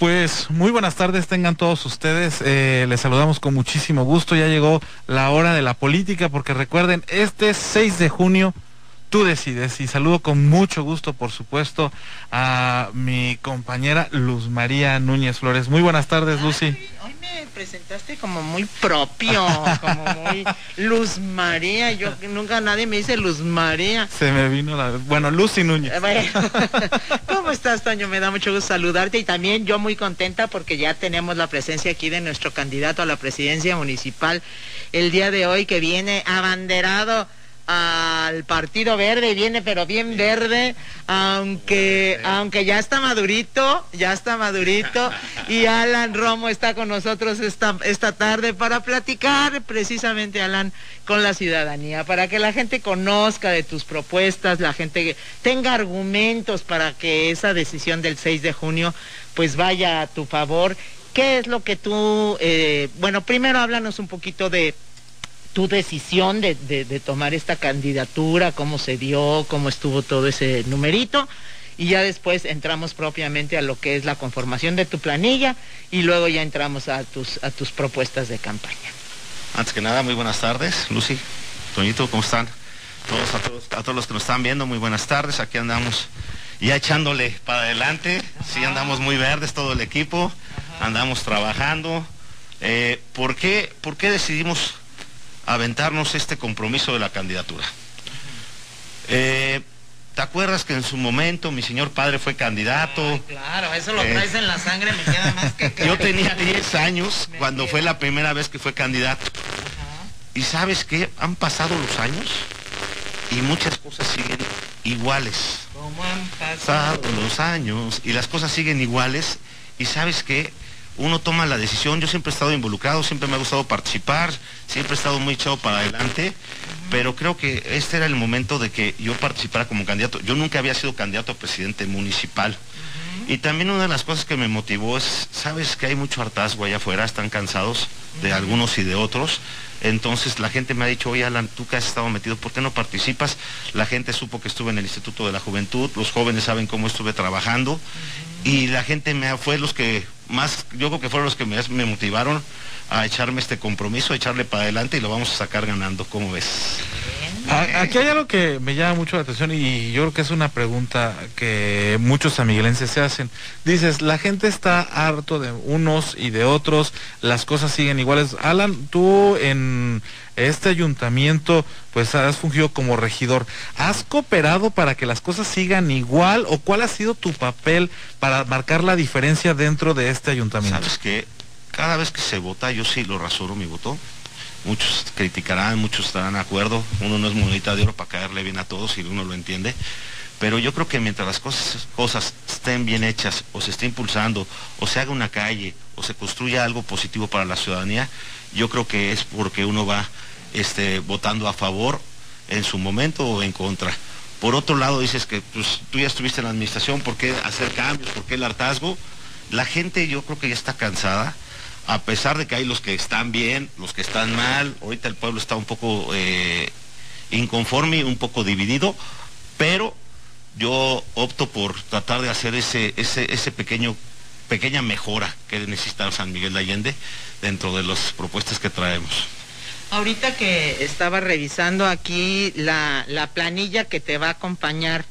Pues muy buenas tardes tengan todos ustedes. Eh, les saludamos con muchísimo gusto. Ya llegó la hora de la política porque recuerden, este 6 de junio tú decides. Y saludo con mucho gusto, por supuesto, a mi compañera Luz María Núñez Flores. Muy buenas tardes, Lucy. Hoy me presentaste como muy propio, como muy Luz María. Yo nunca nadie me dice Luz María. Se me vino la... Bueno, Lucy Núñez. ¿Cómo estás, Toño? Me da mucho gusto saludarte y también yo muy contenta porque ya tenemos la presencia aquí de nuestro candidato a la presidencia municipal el día de hoy que viene abanderado al Partido Verde, viene pero bien verde, aunque, aunque ya está madurito, ya está madurito, y Alan Romo está con nosotros esta, esta tarde para platicar precisamente, Alan, con la ciudadanía, para que la gente conozca de tus propuestas, la gente tenga argumentos para que esa decisión del 6 de junio pues vaya a tu favor. ¿Qué es lo que tú, eh, bueno, primero háblanos un poquito de tu decisión de, de, tomar esta candidatura, cómo se dio, cómo estuvo todo ese numerito. Y ya después entramos propiamente a lo que es la conformación de tu planilla y luego ya entramos a tus, a tus propuestas de campaña. Antes que nada, muy buenas tardes, Lucy, Toñito, ¿cómo están? Todos, a, todos, a todos los que nos están viendo, muy buenas tardes. Aquí andamos ya echándole para adelante. Sí, andamos muy verdes todo el equipo, andamos trabajando. Eh, ¿por, qué, ¿Por qué decidimos aventarnos este compromiso de la candidatura. Eh, ¿Te acuerdas que en su momento mi señor padre fue candidato? claro, eso lo traes en la sangre, me queda más que Yo tenía 10 años cuando fue la primera vez que fue candidato. Y sabes qué, han pasado los años y muchas cosas siguen iguales. ¿Cómo han pasado los años y las cosas siguen iguales y sabes qué, uno toma la decisión. Yo siempre he estado involucrado, siempre me ha gustado participar, siempre he estado muy echado para adelante, pero creo que este era el momento de que yo participara como candidato. Yo nunca había sido candidato a presidente municipal. Y también una de las cosas que me motivó es, sabes que hay mucho hartazgo allá afuera, están cansados de algunos y de otros. Entonces la gente me ha dicho, oye Alan, tú que has estado metido, ¿por qué no participas? La gente supo que estuve en el Instituto de la Juventud, los jóvenes saben cómo estuve trabajando y la gente me fue los que más, yo creo que fueron los que me, me motivaron a echarme este compromiso, a echarle para adelante y lo vamos a sacar ganando, ¿cómo ves? Aquí hay algo que me llama mucho la atención y yo creo que es una pregunta que muchos amiguelenses se hacen. Dices, la gente está harto de unos y de otros, las cosas siguen iguales. Alan, tú en este ayuntamiento pues has fungido como regidor. ¿Has cooperado para que las cosas sigan igual o cuál ha sido tu papel para marcar la diferencia dentro de este ayuntamiento? Sabes que cada vez que se vota yo sí lo rasuro mi voto muchos criticarán, muchos estarán de acuerdo, uno no es monedita de oro para caerle bien a todos si uno lo entiende, pero yo creo que mientras las cosas, cosas estén bien hechas o se esté impulsando o se haga una calle o se construya algo positivo para la ciudadanía, yo creo que es porque uno va este, votando a favor en su momento o en contra. Por otro lado, dices que pues, tú ya estuviste en la administración, ¿por qué hacer cambios? ¿Por qué el hartazgo? La gente yo creo que ya está cansada a pesar de que hay los que están bien, los que están mal, ahorita el pueblo está un poco eh, inconforme, un poco dividido, pero yo opto por tratar de hacer ese, ese, ese pequeño, pequeña mejora que necesita San Miguel de Allende dentro de las propuestas que traemos. Ahorita que estaba revisando aquí la, la planilla que te va a acompañar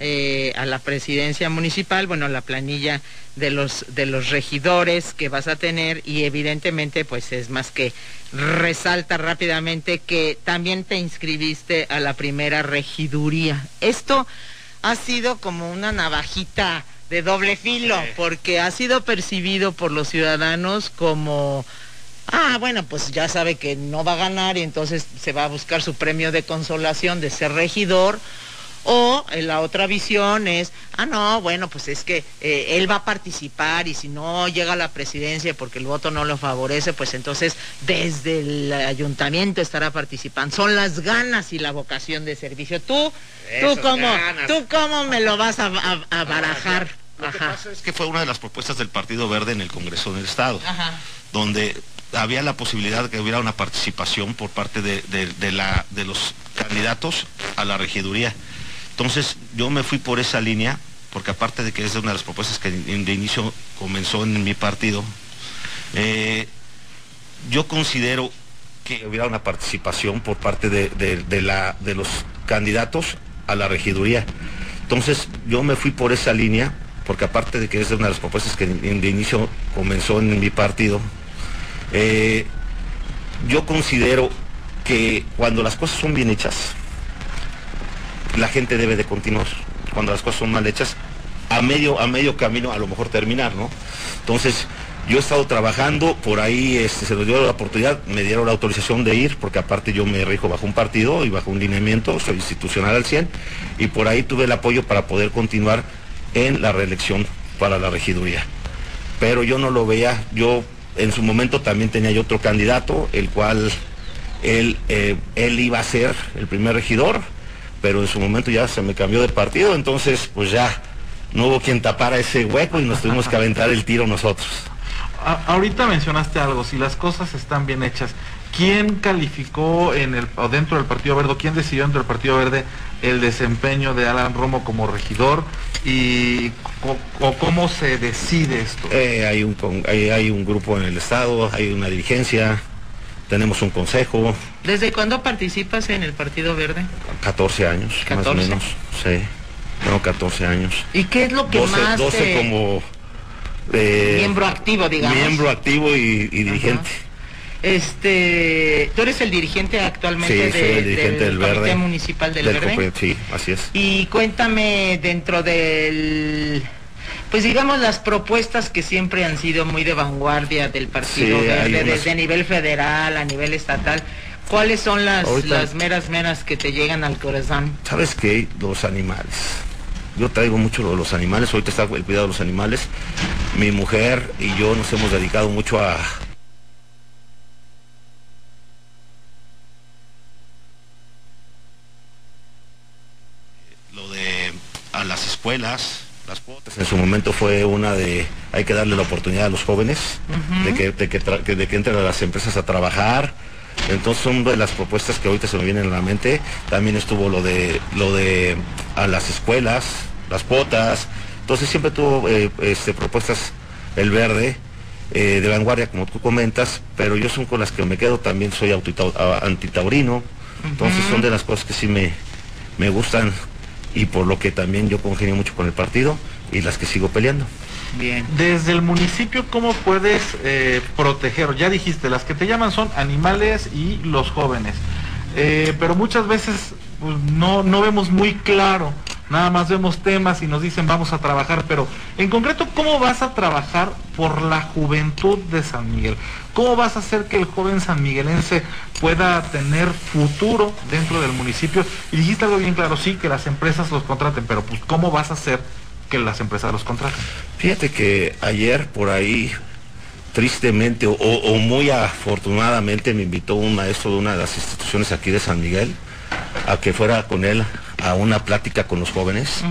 eh, a la presidencia municipal, bueno, la planilla de los, de los regidores que vas a tener y evidentemente pues es más que resalta rápidamente que también te inscribiste a la primera regiduría. Esto ha sido como una navajita de doble filo porque ha sido percibido por los ciudadanos como ah, bueno, pues ya sabe que no va a ganar y entonces se va a buscar su premio de consolación de ser regidor o en la otra visión es, ah, no, bueno, pues es que eh, él va a participar y si no llega a la presidencia porque el voto no lo favorece, pues entonces desde el ayuntamiento estará participando. Son las ganas y la vocación de servicio. Tú, tú cómo, tú cómo me lo vas a, barajar. Lo que pasa es que fue una de las propuestas del Partido Verde en el Congreso del Estado, donde había la posibilidad de que hubiera una participación por parte de, la, de los candidatos a la regiduría. Entonces yo me fui por esa línea, porque aparte de que es una de las propuestas que de inicio comenzó en mi partido, eh, yo considero que hubiera una participación por parte de, la, de los candidatos a la regiduría. Entonces yo me fui por esa línea, porque aparte de que es una de las propuestas que de inicio comenzó en mi partido, eh, yo considero que cuando las cosas son bien hechas, la gente debe de continuar. Cuando las cosas son mal hechas, a medio, a medio camino a lo mejor terminar, ¿no? Entonces, yo he estado trabajando, por ahí este, se nos dio la oportunidad, me dieron la autorización de ir, porque aparte yo me rijo bajo un partido y bajo un lineamiento, soy institucional al 100, y por ahí tuve el apoyo para poder continuar en la reelección para la regiduría. Pero yo no lo veía, yo en su momento también tenía yo otro candidato, el cual él, eh, él iba a ser el primer regidor, pero en su momento ya se me cambió de partido, entonces pues ya no hubo quien tapara ese hueco y nos tuvimos que aventar el tiro nosotros. ahorita mencionaste algo, si las cosas están bien hechas, ¿quién calificó en el, o dentro del Partido Verde, quién decidió dentro del Partido Verde el desempeño de Alan Romo como regidor y o, cómo se decide esto? Eh, hay, un, hay, hay un grupo en el Estado, hay una dirigencia, tenemos un consejo. ¿Desde cuándo participas en el Partido Verde? 14 años, más o menos, sí. Tengo 14 años. ¿Y qué es lo que más 12 como... Eh, miembro activo, digamos. Miembro activo y, dirigente. Este, tú eres el dirigente actualmente del, Verde. Municipal del, Verde. Sí, así es. Y cuéntame dentro del pues digamos las propuestas que siempre han sido muy de vanguardia del Partido Verde, desde a nivel federal, a nivel estatal. ¿Cuáles son las, las meras meras que te llegan al corazón? ¿Sabes qué? Los animales. Yo traigo mucho lo de los animales, ahorita está el cuidado de los animales. Mi mujer y yo nos hemos dedicado mucho a, lo de a las escuelas, las cuotas. En su momento fue una de, hay que darle la oportunidad a los jóvenes de, que, de, que de que entren a las empresas a trabajar. Entonces son de las propuestas que ahorita se me vienen a la mente. También estuvo lo de, lo de a las escuelas, las cuotas. Entonces siempre tuvo eh, este, propuestas el verde. Eh, de vanguardia, como tú comentas, pero yo son con las que me quedo, también soy antitaurino, entonces son de las cosas que sí me, me gustan y por lo que también yo congenio mucho con el partido y las que sigo peleando. Bien. Desde el municipio, ¿cómo puedes eh, proteger? Ya dijiste, las que te llaman son animales y los jóvenes. Eh, pero muchas veces pues, no, no vemos muy claro nada más vemos temas y nos dicen vamos a trabajar, pero en concreto, ¿cómo vas a trabajar por la juventud de San Miguel? ¿Cómo vas a hacer que el joven sanmiguelense pueda tener futuro dentro del municipio? Y dijiste algo bien claro, sí, que las empresas los contraten, pero pues ¿cómo vas a hacer que las empresas los contraten? Fíjate que ayer por ahí tristemente o, muy afortunadamente me invitó un maestro de una de las instituciones aquí de San Miguel a que fuera con él a una plática con los jóvenes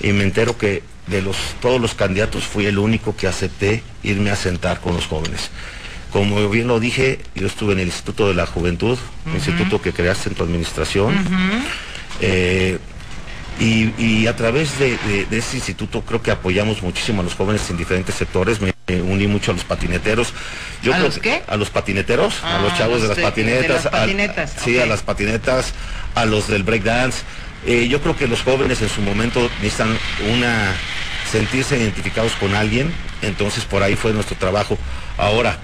y me entero que de los todos los candidatos fui el único que acepté irme a sentar con los jóvenes. Como bien lo dije, yo estuve en el Instituto de la Juventud, instituto que creaste en tu administración. Eh, y, a través de, ese instituto creo que apoyamos muchísimo a los jóvenes en diferentes sectores. Me, uní mucho a los patineteros. Yo ¿A los qué? A los patineteros, a los ah, chavos de las patinetas. sí, a las patinetas, a los del breakdance. Eh, yo creo que los jóvenes en su momento necesitan una sentirse identificados con alguien, entonces por ahí fue nuestro trabajo. Ahora,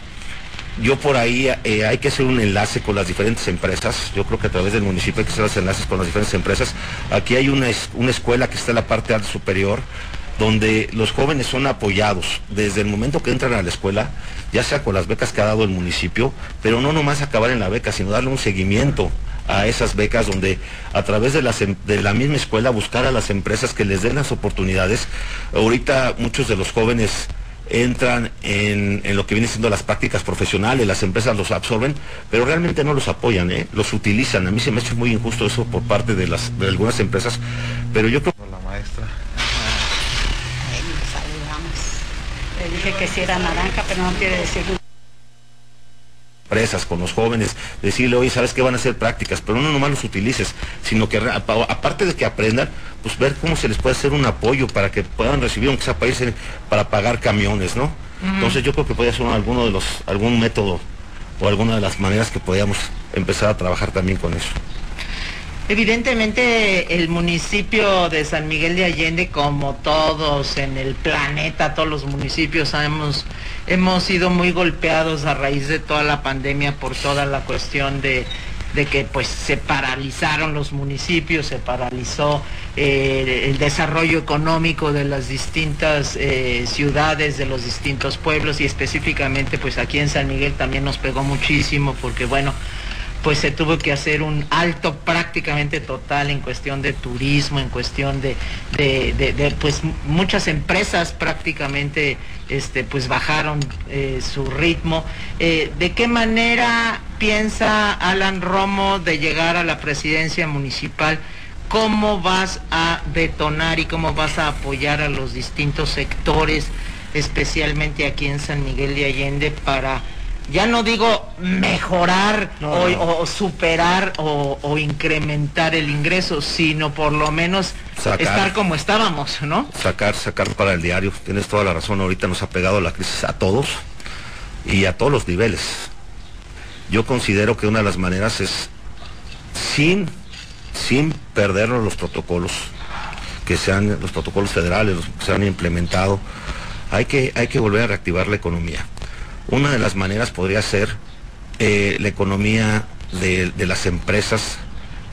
yo por ahí eh, hay que hacer un enlace con las diferentes empresas. Yo creo que a través del municipio hay que hacer los enlaces con las diferentes empresas. Aquí hay una, una escuela que está en la parte superior donde los jóvenes son apoyados desde el momento que entran a la escuela, ya sea con las becas que ha dado el municipio, pero no nomás acabar en la beca, sino darle un seguimiento a esas becas donde a través de, em, de la misma escuela buscar a las empresas que les den las oportunidades. Ahorita muchos de los jóvenes entran en, lo que viene siendo las prácticas profesionales, las empresas los absorben, pero realmente no los apoyan, ¿eh? los utilizan. A mí se me ha hecho muy injusto eso por parte de, las, de algunas empresas, pero yo creo... La maestra. Le dije que si era naranja, pero no quiere decir empresas, con los jóvenes, decirle, oye, ¿sabes qué van a hacer prácticas? Pero no nomás los utilices, sino que aparte de que aprendan, pues ver cómo se les puede hacer un apoyo para que puedan recibir, aunque sea para, para pagar camiones, ¿no? Entonces yo creo que puede ser alguno de los, algún método o alguna de las maneras que podíamos empezar a trabajar también con eso. Evidentemente el municipio de San Miguel de Allende, como todos en el planeta, todos los municipios, hemos, hemos sido muy golpeados a raíz de toda la pandemia por toda la cuestión de, que pues se paralizaron los municipios, se paralizó eh, el desarrollo económico de las distintas eh, ciudades, de los distintos pueblos y específicamente pues aquí en San Miguel también nos pegó muchísimo porque bueno, pues se tuvo que hacer un alto prácticamente total en cuestión de turismo, en cuestión de, pues muchas empresas prácticamente este, pues bajaron eh, su ritmo. Eh, ¿De qué manera piensa Alan Romo de llegar a la presidencia municipal? ¿Cómo vas a detonar y cómo vas a apoyar a los distintos sectores, especialmente aquí en San Miguel de Allende, para ya no digo mejorar o, superar o, incrementar el ingreso, sino por lo menos estar como estábamos, ¿no? Sacar, sacar para el diario. Tienes toda la razón. Ahorita nos ha pegado la crisis a todos y a todos los niveles. Yo considero que una de las maneras es sin, sin perder los protocolos que sean los protocolos federales, los que se han implementado. Hay que, hay que volver a reactivar la economía. Una de las maneras podría ser eh, la economía de, las empresas,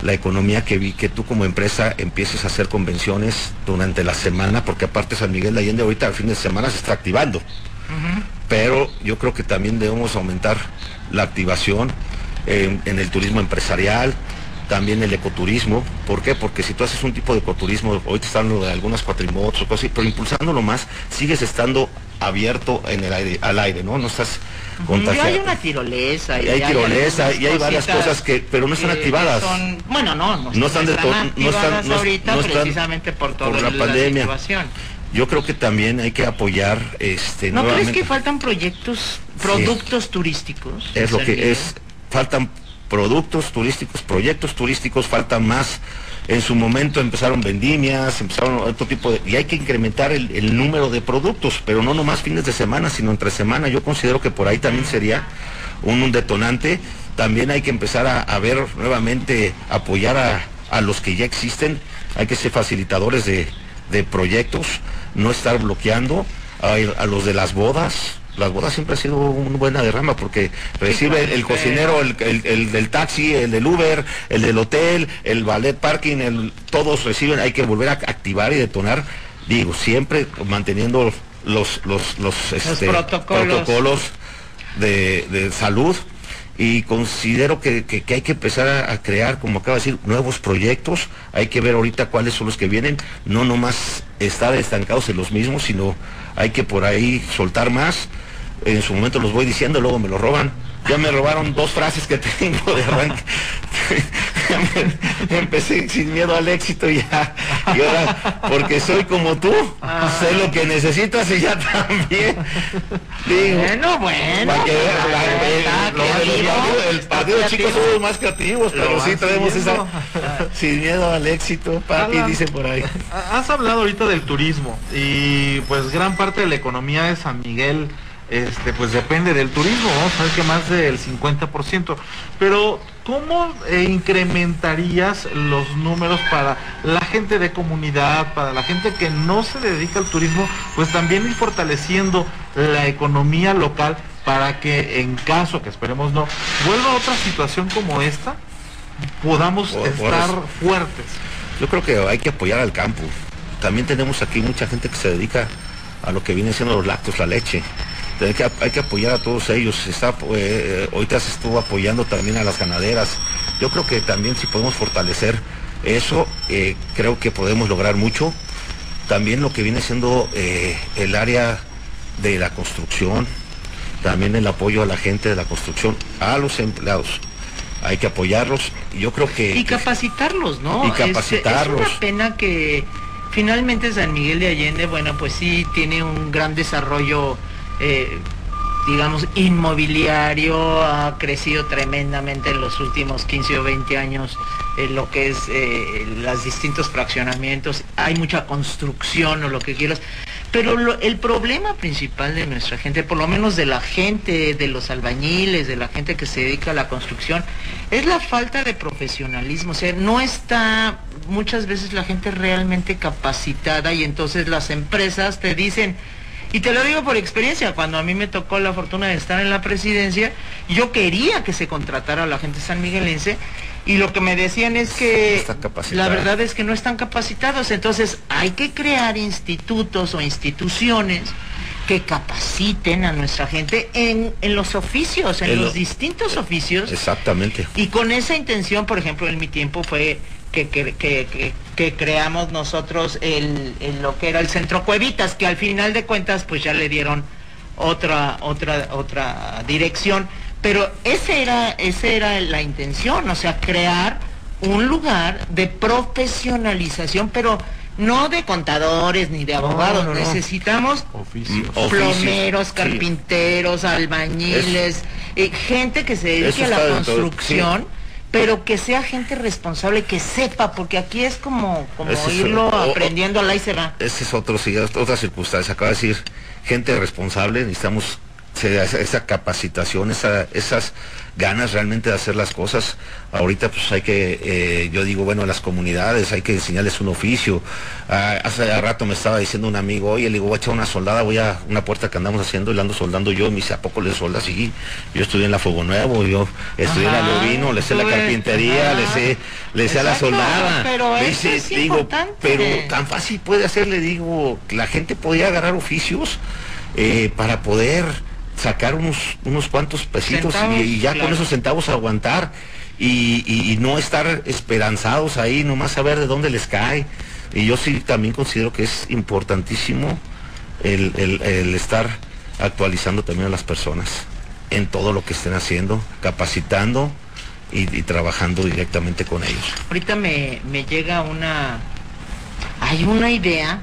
la economía que, vi, que tú como empresa empieces a hacer convenciones durante la semana, porque aparte San Miguel de Allende ahorita al fin de semana se está activando. Pero yo creo que también debemos aumentar la activación en, el turismo empresarial, también el ecoturismo. ¿Por qué? Porque si tú haces un tipo de ecoturismo, hoy te están lo de algunas cuatrimotos o cosas así, pero impulsándolo más, sigues estando abierto en el aire, al aire, ¿no? No estás contagiado. hay una tirolesa. Y, hay, tirolesa y hay varias cosas que, pero no están activadas. bueno, no, no, están, de no están ahorita precisamente por toda la, pandemia. Yo creo que también hay que apoyar este ¿No crees que faltan proyectos, productos turísticos? Es lo que es, faltan productos turísticos, proyectos turísticos, faltan más en su momento empezaron vendimias, empezaron otro tipo de... Y hay que incrementar el, número de productos, pero no nomás fines de semana, sino entre semana. Yo considero que por ahí también sería un, detonante. También hay que empezar a, ver nuevamente, apoyar a, los que ya existen. Hay que ser facilitadores de, proyectos, no estar bloqueando a los de las bodas, las bodas siempre ha sido una buena derrama porque recibe el, cocinero, el, del taxi, el del Uber, el del hotel, el ballet parking, todos reciben, hay que volver a activar y detonar, digo, siempre manteniendo los, los, los, este, protocolos, de, salud y considero que, hay que empezar a, crear, como acaba de decir, nuevos proyectos. Hay que ver ahorita cuáles son los que vienen, no nomás estar estancados en los mismos, sino hay que por ahí soltar más en su momento los voy diciendo, luego me lo roban. Ya me robaron dos frases que tengo de arranque. empecé sin miedo al éxito ya. Y ahora, porque soy como tú, ah. sé lo que necesitas y ya también. bueno, bueno. Para que el partido de chicos somos más creativos, pero sí tenemos esa sin miedo al éxito, papi, dice por ahí. Has hablado ahorita del turismo y pues gran parte de la economía de San Miguel este, pues depende del turismo, sabes que más del 50%. Pero, ¿cómo eh, incrementarías los números para la gente de comunidad, para la gente que no se dedica al turismo, pues también ir fortaleciendo la economía local para que en caso, que esperemos no, vuelva a otra situación como esta, podamos estar fuertes? Yo creo que hay que apoyar al campo. También tenemos aquí mucha gente que se dedica a lo que viene siendo los lácteos, la leche hay que, hay que apoyar a todos ellos. Está, eh, ahorita se estuvo apoyando también a las ganaderas. Yo creo que también si podemos fortalecer eso, eh, creo que podemos lograr mucho. También lo que viene siendo eh, el área de la construcción, también el apoyo a la gente de la construcción, a los empleados. Hay que apoyarlos. Yo creo que... Y capacitarlos, ¿no? Y capacitarlos. Es, una pena que finalmente San Miguel de Allende, bueno, pues sí tiene un gran desarrollo eh, digamos, inmobiliario ha crecido tremendamente en los últimos 15 o 20 años, en lo que es eh, los distintos fraccionamientos, hay mucha construcción o lo que quieras, pero el problema principal de nuestra gente, por lo menos de la gente, de los albañiles, de la gente que se dedica a la construcción, es la falta de profesionalismo. O sea, no está muchas veces la gente realmente capacitada y entonces las empresas te dicen, y te lo digo por experiencia, cuando a mí me tocó la fortuna de estar en la presidencia, yo quería que se contratara a la gente sanmiguelense y lo que me decían es que la verdad es que no están capacitados, entonces hay que crear institutos o instituciones que capaciten a nuestra gente en, los oficios, en, los distintos oficios. Exactamente. Y con esa intención, por ejemplo, en mi tiempo fue que, que, creamos nosotros el, lo que era el Centro Cuevitas, que al final de cuentas pues ya le dieron otra, otra, otra dirección. Pero ese era, esa era la intención, o sea, crear un lugar de profesionalización, pero no de contadores ni de abogados, necesitamos mm, plomeros, carpinteros, albañiles, eh, gente que se dedique a la construcción. Pero que sea gente responsable, que sepa, porque aquí es como, como irlo aprendiendo a la y se va. Ese es otro, otra circunstancia, acaba de decir, gente responsable, necesitamos esa capacitación, esas ganas realmente de hacer las cosas. Ahorita pues hay que, eh, yo digo, bueno, las comunidades hay que enseñarles un oficio. Ah, hace rato me estaba diciendo un amigo, oye, le digo, voy a echar una soldada, voy a una puerta que andamos haciendo y la ando soldando yo. Me dice, ¿a poco le soldas? Sí, yo estudié en la Fuego Nuevo, yo estudié en la Lobino, le sé la carpintería, le sé, le sé a la soldada. Pero dice, digo, pero tan fácil puede hacerle, digo, la gente podía agarrar oficios eh, para poder sacar unos, unos cuantos pesitos y, ya con esos centavos aguantar y, no estar esperanzados ahí, nomás saber de dónde les cae. Y yo sí también considero que es importantísimo el, estar actualizando también a las personas en todo lo que estén haciendo, capacitando y, trabajando directamente con ellos. Ahorita me, me llega una, hay una idea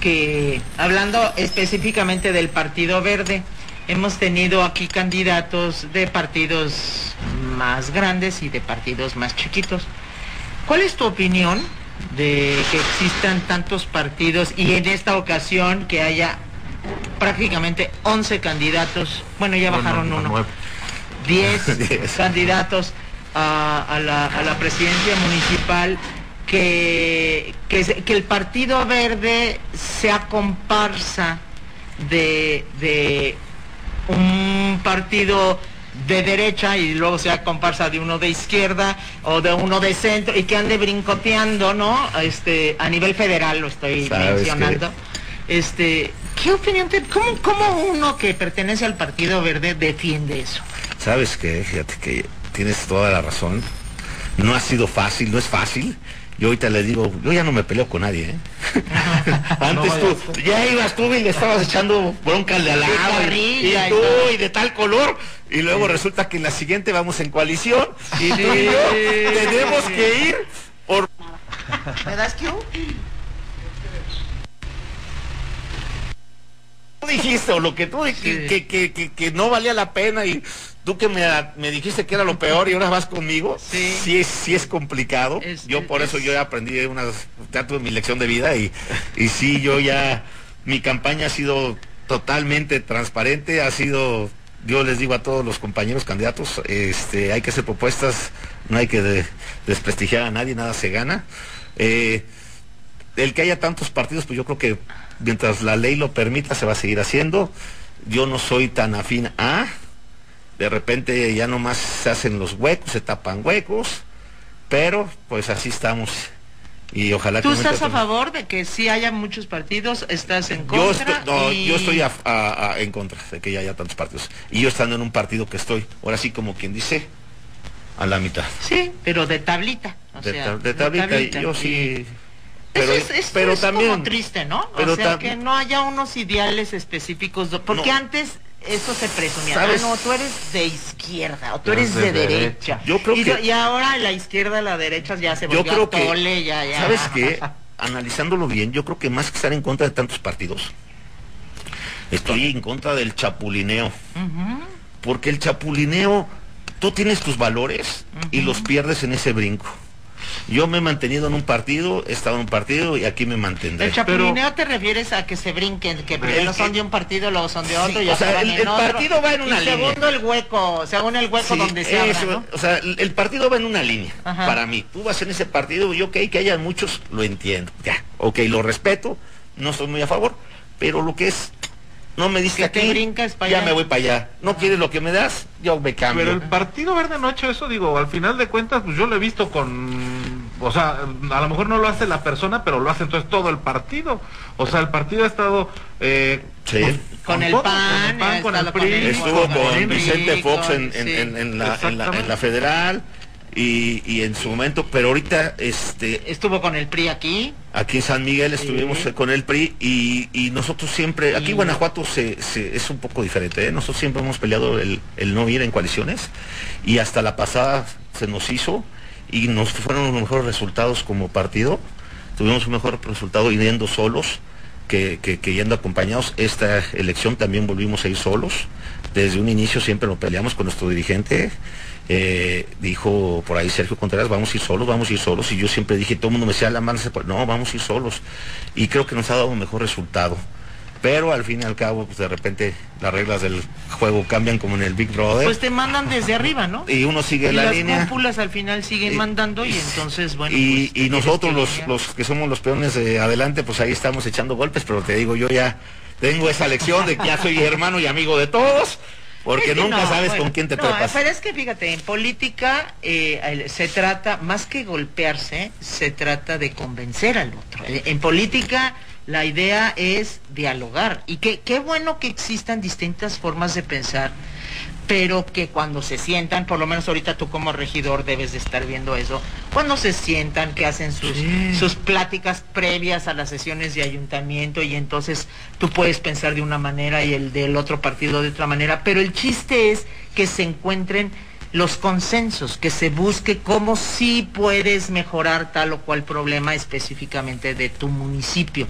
que, hablando específicamente del Partido Verde, hemos tenido aquí candidatos de partidos más grandes y de partidos más chiquitos. ¿Cuál es tu opinión de que existan tantos partidos y en esta ocasión que haya prácticamente 11 candidatos, bueno ya bajaron uno, 10 candidatos a, la, presidencia municipal, que, que, el Partido Verde sea comparsa de un partido de derecha y luego sea comparsa de uno de izquierda o de uno de centro y que ande brincoteando, ¿no? Este, a nivel federal lo estoy mencionando. Este, ¿qué opinión te, cómo, cómo uno que pertenece al Partido Verde defiende eso? Sabes que, fíjate que tienes toda la razón. No ha sido fácil, no es fácil. Yo ahorita le digo, yo ya no me peleo con nadie, ¿eh? Antes tú, ya ibas tú y le estabas echando bronca al de al lado. Y, tú, y de tal color. Y luego resulta que en la siguiente vamos en coalición. Y tú y yo tenemos que ir por... ¿Me das que Tú dijiste, o lo que tú dijiste, que, que, que no valía la pena y Tú que me, dijiste que era lo peor y ahora vas conmigo, sí, sí, es, sí es complicado. yo por eso yo ya aprendí una, ya tuve mi lección de vida y, y sí, yo ya, mi campaña ha sido totalmente transparente, ha sido, yo les digo a todos los compañeros candidatos, este, hay que hacer propuestas, no hay que desprestigiar a nadie, nada se gana. Eh, el que haya tantos partidos, pues yo creo que mientras la ley lo permita, se va a seguir haciendo. Yo no soy tan afín a, de repente ya nomás se hacen los huecos, se tapan huecos, pero pues así estamos. Y ojalá ¿Tú estás a favor de que si haya muchos partidos? ¿Estás en contra? Yo estoy, en contra de que haya tantos partidos. Y yo estando en un partido que estoy, ahora sí como quien dice, a la mitad. Sí, pero de tablita. de, tablita, yo sí... Pero, es, pero también como triste, ¿no? o sea, que no haya unos ideales específicos, porque antes eso se presumía. Ah, no, tú eres de izquierda o tú eres de, derecha. Yo creo y, que... y ahora la izquierda, la derecha ya se volvió yo creo que, ya, ya. ¿Sabes qué? Analizándolo bien, yo creo que más que estar en contra de tantos partidos, Estoy en contra del chapulineo. Porque el chapulineo, tú tienes tus valores y los pierdes en ese brinco. Yo me he mantenido en un partido, he estado en un partido y aquí me mantendré. ¿El chapulineo te refieres a que se brinquen, que primero son de un partido, luego son de otro y o sea, el, partido va en una línea. segundo el hueco, según el hueco donde se habla, O sea, el, partido va en una línea, para mí. Tú vas en ese partido, yo ok, que haya muchos, lo entiendo. Ya, ok, lo respeto, no estoy muy a favor, pero lo que es no me diste aquí, brincas para ya me voy para allá. No quieres lo que me das, yo me cambio. Pero el Partido Verde no ha hecho eso, digo, al final de cuentas, pues yo lo he visto con, o sea, a lo mejor no lo hace la persona, pero lo hace entonces todo el partido. O sea, el partido ha estado... Eh, sí. con, el PAN, con el PRI. Estuvo con Vicente Fox en, la, en la federal y, en su momento, pero ahorita este estuvo con el PRI aquí. Aquí en San Miguel estuvimos con el PRI y, nosotros siempre, aquí Guanajuato se, es un poco diferente, ¿eh? nosotros siempre hemos peleado el, no ir en coaliciones y hasta la pasada se nos hizo y nos fueron los mejores resultados como partido, tuvimos un mejor resultado yendo solos que, yendo acompañados. Esta elección también volvimos a ir solos, desde un inicio siempre lo peleamos con nuestro dirigente eh, dijo por ahí Sergio Contreras, vamos a ir solos, vamos a ir solos. Y yo siempre dije, todo el mundo me decía, la mano. No, vamos a ir solos. Y creo que nos ha dado un mejor resultado. Pero al fin y al cabo, pues de repente las reglas del juego cambian como en el Big Brother. Pues te mandan desde arriba, ¿no? Y uno sigue la línea. Las cúpulas al final siguen mandando y entonces, bueno. Y, pues, nosotros, los, los que somos los peones de adelante, pues ahí estamos echando golpes, pero te digo, yo ya tengo esa lección de que ya soy hermano y amigo de todos porque nunca sabes con quién te no, Pero es que fíjate, en política eh, se trata, más que golpearse, se trata de convencer al otro. En política la idea es dialogar. Y qué bueno que existan distintas formas de pensar pero que cuando se sientan, por lo menos ahorita tú como regidor debes de estar viendo eso, cuando se sientan, que hacen sus, sus pláticas previas a las sesiones de ayuntamiento y entonces tú puedes pensar de una manera y el del otro partido de otra manera, pero el chiste es que se encuentren los consensos, que se busque cómo sí puedes mejorar tal o cual problema específicamente de tu municipio.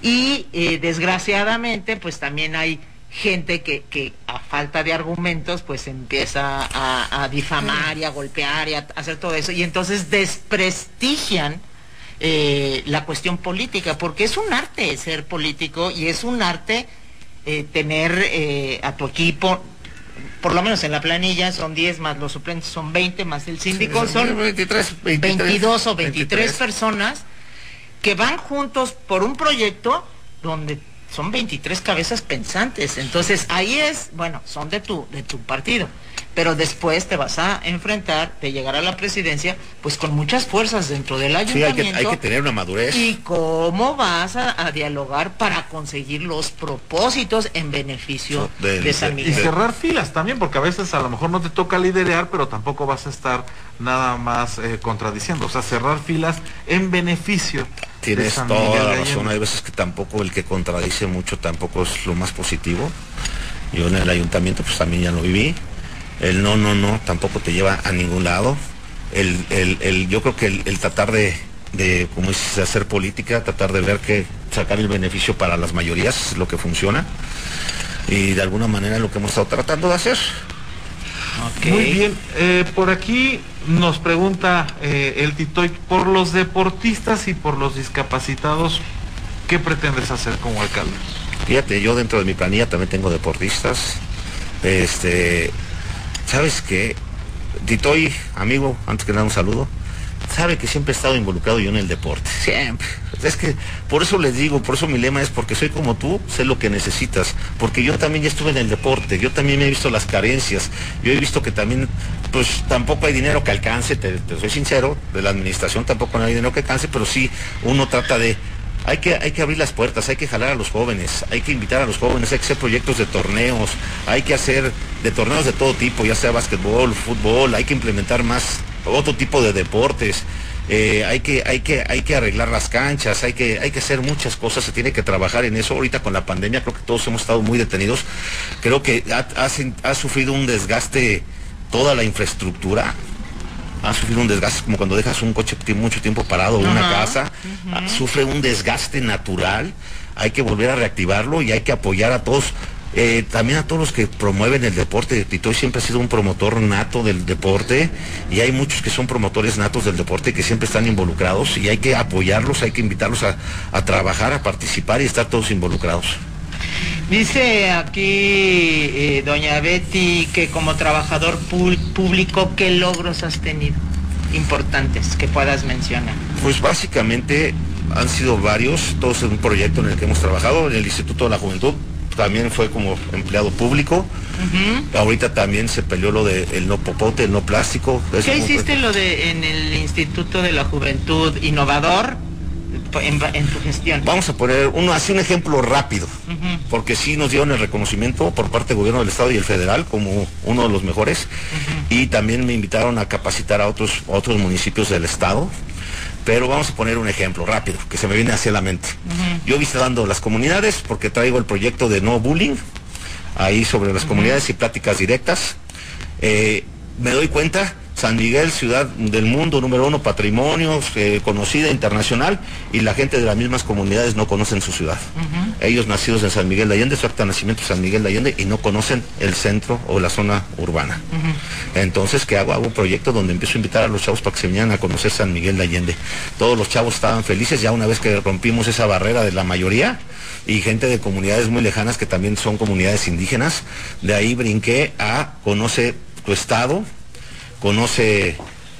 Y eh, desgraciadamente, pues también hay gente que, a falta de argumentos pues empieza a, difamar y a golpear y a hacer todo eso y entonces desprestigian eh, la cuestión política porque es un arte ser político y es un arte eh, tener a tu equipo por lo menos en la planilla son 10 más los suplentes son 20 más el síndico son 23, 22 o 23 personas que van juntos por un proyecto donde son 23 cabezas pensantes. Entonces ahí es, bueno, son de tu, de tu partido. Pero después te vas a enfrentar de llegar a la presidencia, pues con muchas fuerzas dentro del ayuntamiento. Sí, hay que, tener una madurez. Y cómo vas a, dialogar para conseguir los propósitos en beneficio de, San Miguel. Y cerrar filas también, porque a veces a lo mejor no te toca liderar, pero tampoco vas a estar nada más eh, contradiciendo. O sea, cerrar filas en beneficio Tienes toda la razón, hay veces que tampoco el que contradice mucho tampoco es lo más positivo. Yo en el ayuntamiento pues también ya lo viví. El no, no, no tampoco te lleva a ningún lado. El, yo creo que el, tratar de, de, como dices, hacer política, tratar de ver que sacar el beneficio para las mayorías es lo que funciona. Y de alguna manera es lo que hemos estado tratando de hacer. Muy bien, eh, por aquí nos pregunta eh, el Titoy, por los deportistas y por los discapacitados, ¿qué pretendes hacer como alcalde? Fíjate, yo dentro de mi planilla también tengo deportistas. Este, ¿sabes qué? Titoy, amigo, antes que nada un saludo sabe que siempre he estado involucrado yo en el deporte, siempre. Es que por eso les digo, por eso mi lema es porque soy como tú, sé lo que necesitas, porque yo también ya estuve en el deporte, yo también he visto las carencias, yo he visto que también, pues tampoco hay dinero que alcance, te, soy sincero, de la administración tampoco no hay dinero que alcance, pero sí uno trata de hay que, hay que abrir las puertas, hay que jalar a los jóvenes, hay que invitar a los jóvenes, hay que hacer proyectos de torneos, hay que hacer de torneos de todo tipo, ya sea básquetbol, fútbol, hay que implementar más otro tipo de deportes. Eh, hay, que, hay, que, hay que arreglar las canchas, hay que, hay que hacer muchas cosas, se tiene que trabajar en eso. Ahorita con la pandemia creo que todos hemos estado muy detenidos. Creo que ha, ha, sufrido un desgaste toda la infraestructura han sufrido un desgaste, como cuando dejas un coche mucho tiempo parado o una casa, ah, sufre un desgaste natural, hay que volver a reactivarlo y hay que apoyar a todos. Eh, también a todos los que promueven el deporte. Titoy siempre ha sido un promotor nato del deporte y hay muchos que son promotores natos del deporte que siempre están involucrados y hay que apoyarlos, hay que invitarlos a, a trabajar, a participar y estar todos involucrados. Dice aquí eh, doña Betty que como trabajador público, ¿qué logros has tenido importantes que puedas mencionar? Pues básicamente han sido varios, todos en un proyecto en el que hemos trabajado, en el Instituto de la Juventud, también fue como empleado público. Ahorita también se peleó lo del el no popote, el no plástico. ¿Qué hiciste lo de en el Instituto de la Juventud Innovador? En, tu gestión? Vamos a poner uno, así un ejemplo rápido, porque sí nos dieron el reconocimiento por parte del gobierno del Estado y el federal como uno de los mejores, y también me invitaron a capacitar a otros, otros municipios del Estado. Pero vamos a poner un ejemplo rápido, que se me viene hacia la mente. Yo visitando las comunidades, porque traigo el proyecto de no bullying, ahí sobre las comunidades y pláticas directas. Eh, me doy cuenta San Miguel, ciudad del mundo, número uno, patrimonio, eh, conocida internacional, y la gente de las mismas comunidades no conocen su ciudad. Ellos nacidos en San Miguel de Allende, su acta de nacimiento San Miguel de Allende, y no conocen el centro o la zona urbana. Entonces, ¿qué hago? Hago un proyecto donde empiezo a invitar a los chavos para que se vinieran a conocer San Miguel de Allende. Todos los chavos estaban felices ya una vez que rompimos esa barrera de la mayoría, y gente de comunidades muy lejanas que también son comunidades indígenas. De ahí brinqué a conoce tu estado, conoce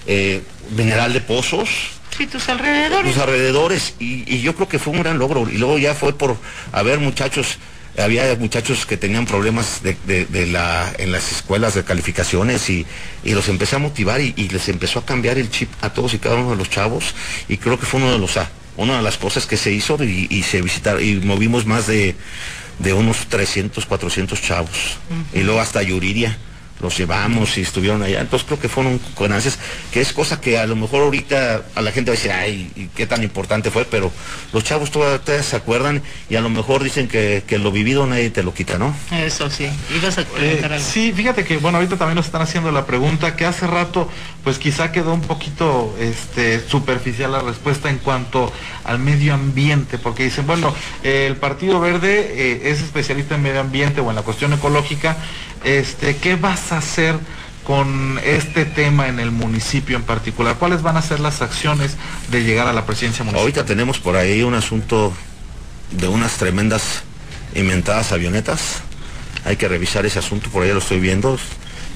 eh, Mineral de Pozos. Sí, tus alrededores. Tus alrededores, y, yo creo que fue un gran logro. Y luego ya fue por haber muchachos, había muchachos que tenían problemas de, la, en las escuelas de calificaciones y, los empecé a motivar y, les empezó a cambiar el chip a todos y cada uno de los chavos. Y creo que fue uno de los una de las cosas que se hizo y, se visitaron y movimos más de, unos 300, 400 chavos. Y luego hasta Yuriria los llevamos y estuvieron allá. Entonces creo que fueron ganancias, que es cosa que a lo mejor ahorita a la gente va a decir, ay, qué tan importante fue, pero los chavos todavía se acuerdan y a lo mejor dicen que, lo vivido nadie te lo quita, ¿no? Eso sí. ¿Ibas a eh, Sí, fíjate que, bueno, ahorita también nos están haciendo la pregunta que hace rato, pues quizá quedó un poquito este, superficial la respuesta en cuanto al medio ambiente, porque dicen, bueno, el Partido Verde eh, es especialista en medio ambiente o en la cuestión ecológica, este, ¿qué vas a hacer con este tema en el municipio en particular? ¿Cuáles van a ser las acciones de llegar a la presidencia municipal? Ahorita tenemos por ahí un asunto de unas tremendas inventadas avionetas. Hay que revisar ese asunto, por ahí lo estoy viendo.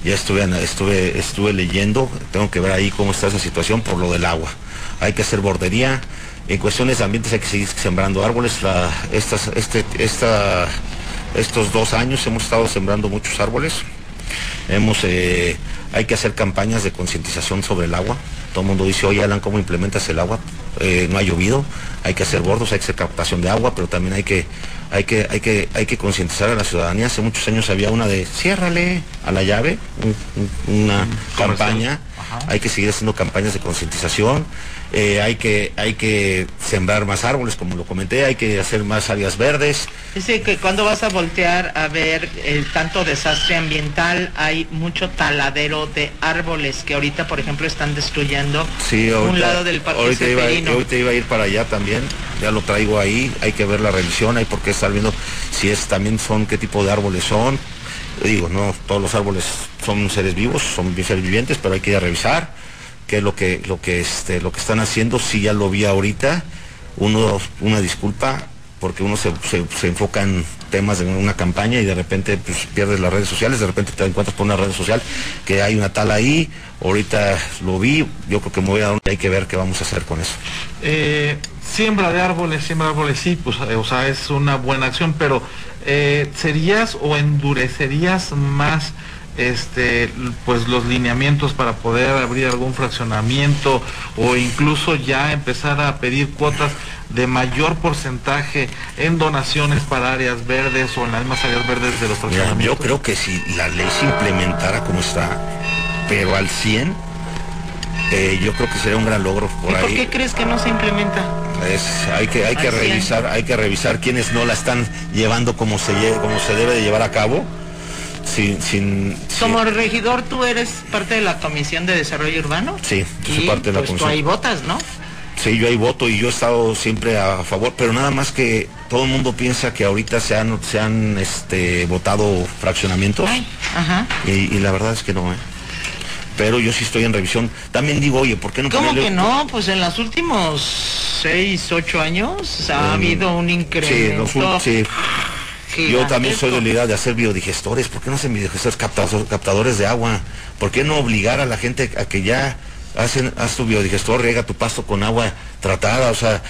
Ya estuve, estuve, estuve leyendo, tengo que ver ahí cómo está esa situación por lo del agua. Hay que hacer bordería. En cuestiones de ambientes hay que seguir sembrando árboles. estas, este, esta estos dos años hemos estado sembrando muchos árboles. Hemos, eh, hay que hacer campañas de concientización sobre el agua. Todo el mundo dice, oye Alan, ¿cómo implementas el agua? Eh, no ha llovido, hay que hacer bordos, hay que hacer captación de agua, pero también hay que, hay que, hay que, hay que concientizar a la ciudadanía. Hace muchos años había una de ciérrale a la llave, una campaña. Hay que seguir haciendo campañas de concientización. Eh, hay, que, hay que sembrar más árboles, como lo comenté, hay que hacer más áreas verdes. Dice que cuando vas a voltear a ver el tanto desastre ambiental, hay mucho taladero de árboles que ahorita, por ejemplo, están destruyendo un lado del parque ahorita iba, ahorita iba a ir para allá también, ya lo traigo ahí, hay que ver la revisión, hay por qué estar viendo si es también son, qué tipo de árboles son. Digo, no todos los árboles son seres vivos, son seres vivientes, pero hay que ir a revisar qué es lo que, lo que, este, lo que están haciendo, si ya lo vi ahorita, uno, una disculpa, porque uno se, enfoca en temas de una campaña y de repente pues, pierdes las redes sociales, de repente te encuentras por una red social que hay una tal ahí, ahorita lo vi, yo creo que me voy a donde hay que ver qué vamos a hacer con eso. Eh, siembra de árboles, siembra de árboles, sí, pues, o sea, es una buena acción, pero eh, ¿serías o endurecerías más este, pues los lineamientos para poder abrir algún fraccionamiento o incluso ya empezar a pedir cuotas de mayor porcentaje en donaciones para áreas verdes o en las mismas áreas verdes de los fraccionamientos? yo creo que si la ley se implementara como está, pero al 100, eh, yo creo que sería un gran logro por ahí. ¿Por qué crees que no se implementa? hay que, hay que revisar, hay que revisar quienes no la están llevando como se, como se debe de llevar a cabo sin, sin, Como regidor, ¿tú eres parte de la Comisión de Desarrollo Urbano? Sí, soy parte de la pues comisión. Tú ahí votas, ¿no? Sí, yo ahí voto y yo he estado siempre a favor, pero nada más que todo el mundo piensa que ahorita se han, se han este, votado fraccionamientos. ajá. Y, la verdad es que no, ¿eh? Pero yo sí estoy en revisión. También digo, oye, ¿por qué no ¿Cómo que no? Pues en los últimos seis, ocho años ha habido un incremento. Sí, sí. Yo también soy de la idea de hacer biodigestores. ¿Por qué no hacen biodigestores captadores de agua? ¿Por qué no obligar a la gente a que ya hacen, haz tu biodigestor, riega tu pasto con agua tratada, o sea,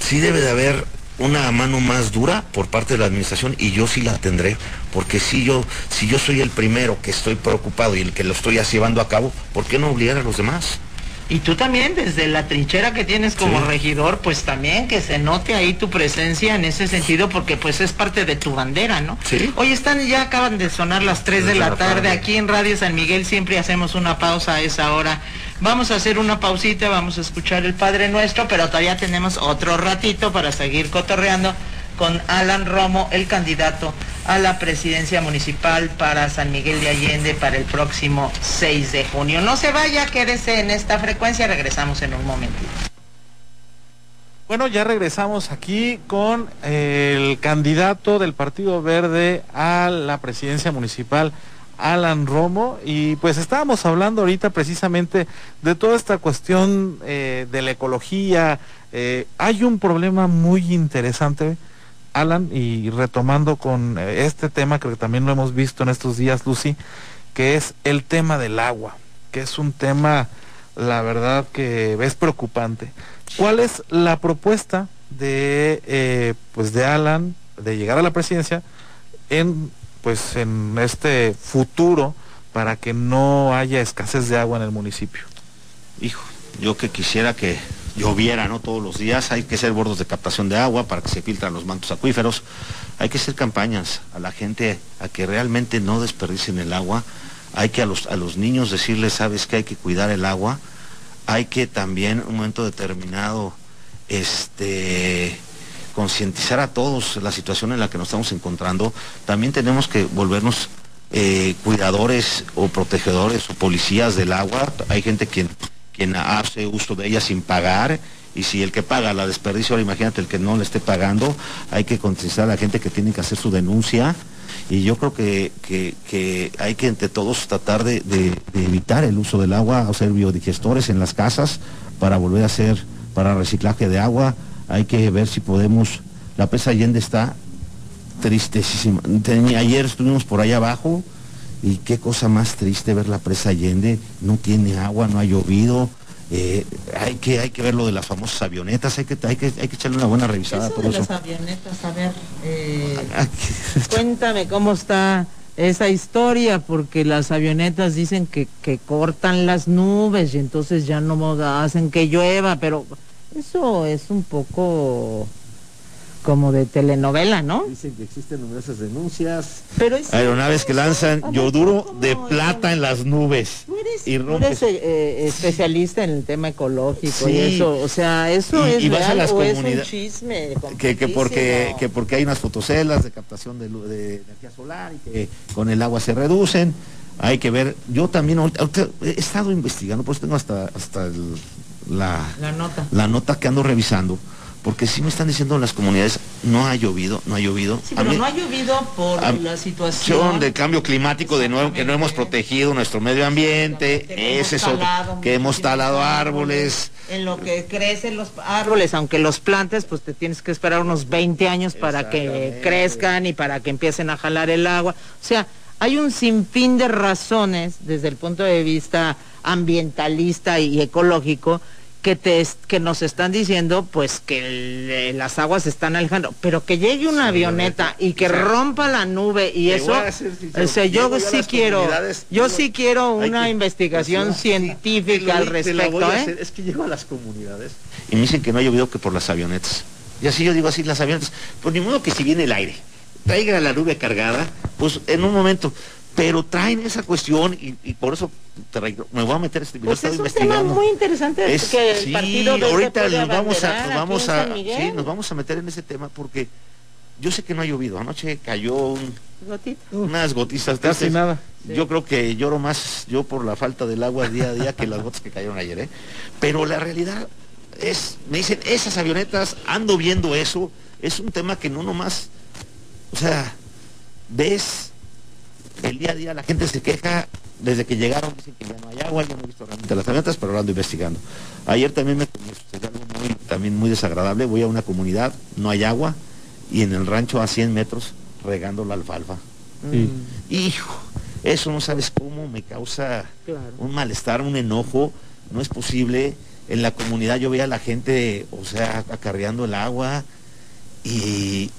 sí debe de haber una mano más dura por parte de la administración y yo sí la tendré, porque si yo, si yo soy el primero que estoy preocupado y el que lo estoy llevando a cabo, ¿por qué no obligar a los demás? Y tú también, desde la trinchera que tienes como regidor, pues también que se note ahí tu presencia en ese sentido, porque pues es parte de tu bandera, ¿no? Sí. Hoy están, ya acaban de sonar las 3 de la tarde. Aquí en Radio San Miguel siempre hacemos una pausa a esa hora. Vamos a hacer una pausita, vamos a escuchar el Padre Nuestro, pero todavía tenemos otro ratito para seguir cotorreando con Alan Romo, el candidato a la presidencia municipal para San Miguel de Allende para el próximo 6 de junio. No se vaya, quédese en esta frecuencia, regresamos en un momentito. Bueno, ya regresamos aquí con el candidato del Partido Verde a la presidencia municipal, Alan Romo, y pues estábamos hablando ahorita precisamente de toda esta cuestión eh, de la ecología. Eh, hay un problema muy interesante Alan, y retomando con eh, este tema, que también lo hemos visto en estos días, Lucy, que es el tema del agua, que es un tema, la verdad, que es preocupante. ¿Cuál es la propuesta de, eh, pues de Alan de llegar a la presidencia en, pues, en este futuro para que no haya escasez de agua en el municipio? Hijo, yo que quisiera que lloviera ¿no? todos los días, hay que hacer bordos de captación de agua para que se filtran los mantos acuíferos, hay que hacer campañas a la gente a que realmente no desperdicien el agua, hay que a los, a los niños decirles, sabes que hay que cuidar el agua, hay que también en un momento determinado este, concientizar a todos la situación en la que nos estamos encontrando, también tenemos que volvernos eh, cuidadores o protegedores o policías del agua, hay gente que quien hace uso de ella sin pagar y si el que paga la desperdicio, ahora imagínate el que no le esté pagando, hay que contestar a la gente que tiene que hacer su denuncia y yo creo que, hay que entre todos tratar de, evitar el uso del agua, hacer biodigestores en las casas para volver a hacer, para reciclaje de agua, hay que ver si podemos, la presa Allende está tristísima, ayer estuvimos por allá abajo, y qué cosa más triste ver la presa Allende, no tiene agua, no ha llovido. Eh, hay que hay que ver lo de las famosas avionetas, hay que hay que, hay que echarle una buena revisada a todo las avionetas, a ver, eh, cuéntame cómo está esa historia, porque las avionetas dicen que, que cortan las nubes y entonces ya no hacen que llueva, pero eso es un poco como de telenovela, ¿no? Dicen que existen numerosas denuncias. Pero es Aeronaves que lanzan yoduro de plata en las nubes. y eres eh, especialista en el tema ecológico y eso, o sea, eso es real o es un chisme. Que, que, porque, que porque hay unas fotocelas de captación de, de, energía solar y que con el agua se reducen. Hay que ver, yo también he estado investigando, pues tengo hasta, hasta la, la, nota. la nota que ando revisando porque sí me están diciendo en las comunidades, no ha llovido, no ha llovido. Sí, pero no ha llovido por la situación del cambio climático de nuevo, que no hemos protegido nuestro medio ambiente, es que hemos talado árboles. En lo que crecen los árboles, aunque los plantes, pues te tienes que esperar unos 20 años para que crezcan y para que empiecen a jalar el agua. O sea, hay un sinfín de razones desde el punto de vista ambientalista y ecológico que, te, que nos están diciendo pues que las aguas se están alejando, pero que llegue una avioneta y que rompa la nube y eso, yo sí quiero, yo sí quiero una investigación científica al respecto. ¿eh? Es que llego a las comunidades y me dicen que no ha llovido que por las avionetas. Y así yo digo así, las avionetas, pues ni modo que si viene el aire, traiga la nube cargada, pues en un momento, pero traen esa cuestión y, por eso me voy a meter este video. Pues es un tema muy interesante es, que el sí, ahorita nos vamos a, nos vamos a, sí, nos vamos a meter en ese tema porque yo sé que no ha llovido. Anoche cayó un, unas gotitas. Casi nada. Yo creo que lloro más yo por la falta del agua día a día que las gotas que cayeron ayer, ¿eh? Pero la realidad es, me dicen, esas avionetas, ando viendo eso, es un tema que no nomás, o sea, ves el día a día, la gente se queja, desde que llegaron dicen que ya no hay agua, yo no he visto realmente las avionetas, pero lo ando investigando. Ayer también me, sucedió algo muy, también muy desagradable, voy a una comunidad, no hay agua, y en el rancho a 100 metros regando la alfalfa. Hijo, eso no sabes cómo me causa un malestar, un enojo, no es posible. En la comunidad yo veía a la gente, o sea, acarreando el agua y,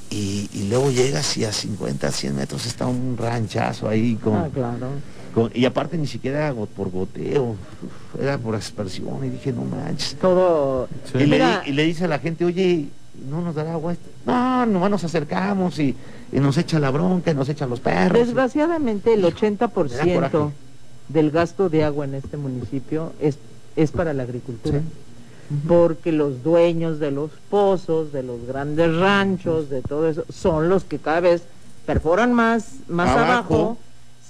luego llegas y a 50, 100 metros está un ranchazo ahí con... Ah, claro. y aparte ni siquiera por goteo, era por aspersión y dije, no manches. Todo... Y, le, dice a la gente, oye, no nos dará agua. No, nomás nos acercamos y, nos echa la bronca, nos echa los perros. Desgraciadamente el 80% del gasto de agua en este municipio es, es para la agricultura. Porque los dueños de los pozos, de los grandes ranchos, de todo eso, son los que cada vez perforan más, más abajo.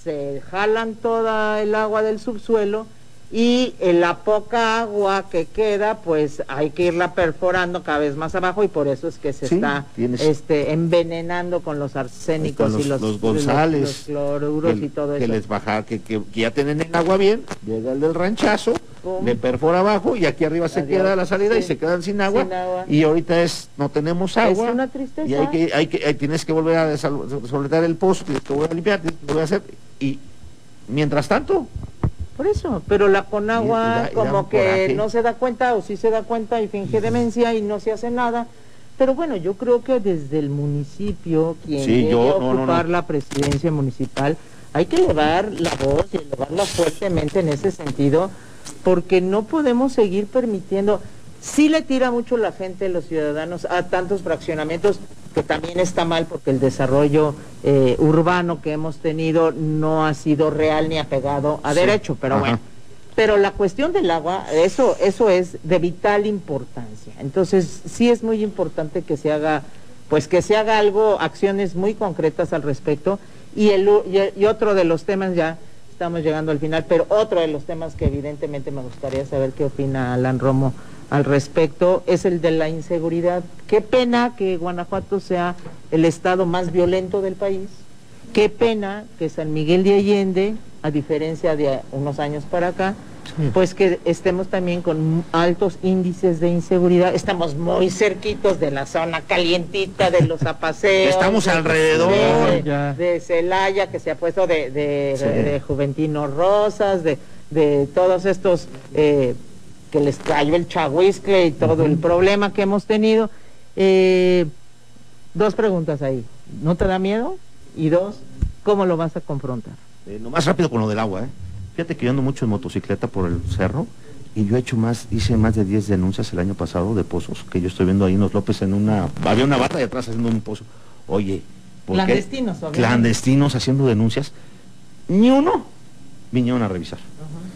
se jalan toda el agua del subsuelo y en la poca agua que queda, pues hay que irla perforando cada vez más abajo y por eso es que se está este, envenenando con los arsénicos y los, los, cloruros y todo que Les baja, que, que, ya tienen el agua bien, llega el del ranchazo, le perfora abajo y aquí arriba se queda la salida y se quedan sin agua, Y ahorita es, no tenemos agua. Es una tristeza. Y hay que, hay que, tienes que volver a soltar el pozo, tienes que volver a limpiar, tienes que volver a hacer. Y mientras tanto, por eso, pero la Conagua como que no se da cuenta o sí se da cuenta y finge demencia y no se hace nada. Pero bueno, yo creo que desde el municipio, quien sí, ocupar la presidencia municipal, hay que elevar la voz y elevarla fuertemente en ese sentido, porque no podemos seguir permitiendo, sí le tira mucho la gente, los ciudadanos, a tantos fraccionamientos, que también está mal porque el desarrollo eh, urbano que hemos tenido no ha sido real ni apegado a derecho, pero bueno. Pero la cuestión del agua, eso, eso es de vital importancia. Entonces, sí es muy importante que se haga, pues que se haga algo, acciones muy concretas al respecto. Y, el, y otro de los temas ya, estamos llegando al final, pero otro de los temas que evidentemente me gustaría saber qué opina Alan Romo al respecto es el de la inseguridad. Qué pena que Guanajuato sea el estado más violento del país. Qué pena que San Miguel de Allende, a diferencia de unos años para acá, pues que estemos también con altos índices de inseguridad. Estamos muy cerquitos de la zona calientita de los apaseos. Estamos alrededor. De, Celaya, que se ha puesto de, de, Juventino Rosas, de, de todos estos... Eh, que les cayó el chahuisque y todo el problema que hemos tenido. Eh, dos preguntas ahí. ¿No te da miedo? Y dos, ¿cómo lo vas a confrontar? Eh, lo más rápido con lo del agua, ¿eh? Fíjate que yo ando mucho en motocicleta por el cerro y yo he hecho más, hice más de 10 denuncias el año pasado de pozos, que yo estoy viendo ahí unos López en una, había una bata de atrás haciendo un pozo. Oye, ¿por clandestinos, qué? Clandestinos haciendo denuncias. Ni uno vinieron a revisar.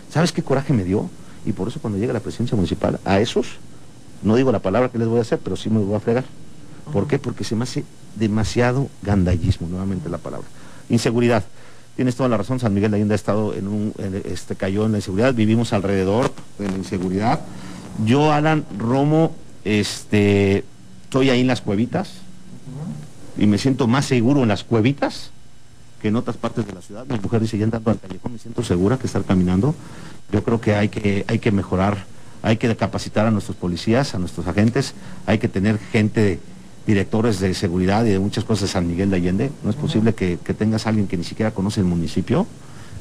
¿Sabes qué coraje me dio? Y por eso cuando llega la presidencia municipal, a esos, no digo la palabra que les voy a hacer, pero sí me voy a fregar. ¿Por qué? Porque se me hace demasiado gandallismo, nuevamente la palabra. Inseguridad. Tienes toda la razón, San Miguel de Allende ha estado en un, este, cayó en la inseguridad, vivimos alrededor de la inseguridad. Yo, Alan Romo, este, estoy ahí en las cuevitas y me siento más seguro en las cuevitas que en otras partes de la ciudad. Mi mujer dice, ya andando al callejón me siento segura que estar caminando yo creo que hay que, hay que mejorar, hay que capacitar a nuestros policías, a nuestros agentes, hay que tener gente, directores de seguridad y de muchas cosas de San Miguel de Allende. No es posible que, tengas a alguien que ni siquiera conoce el municipio.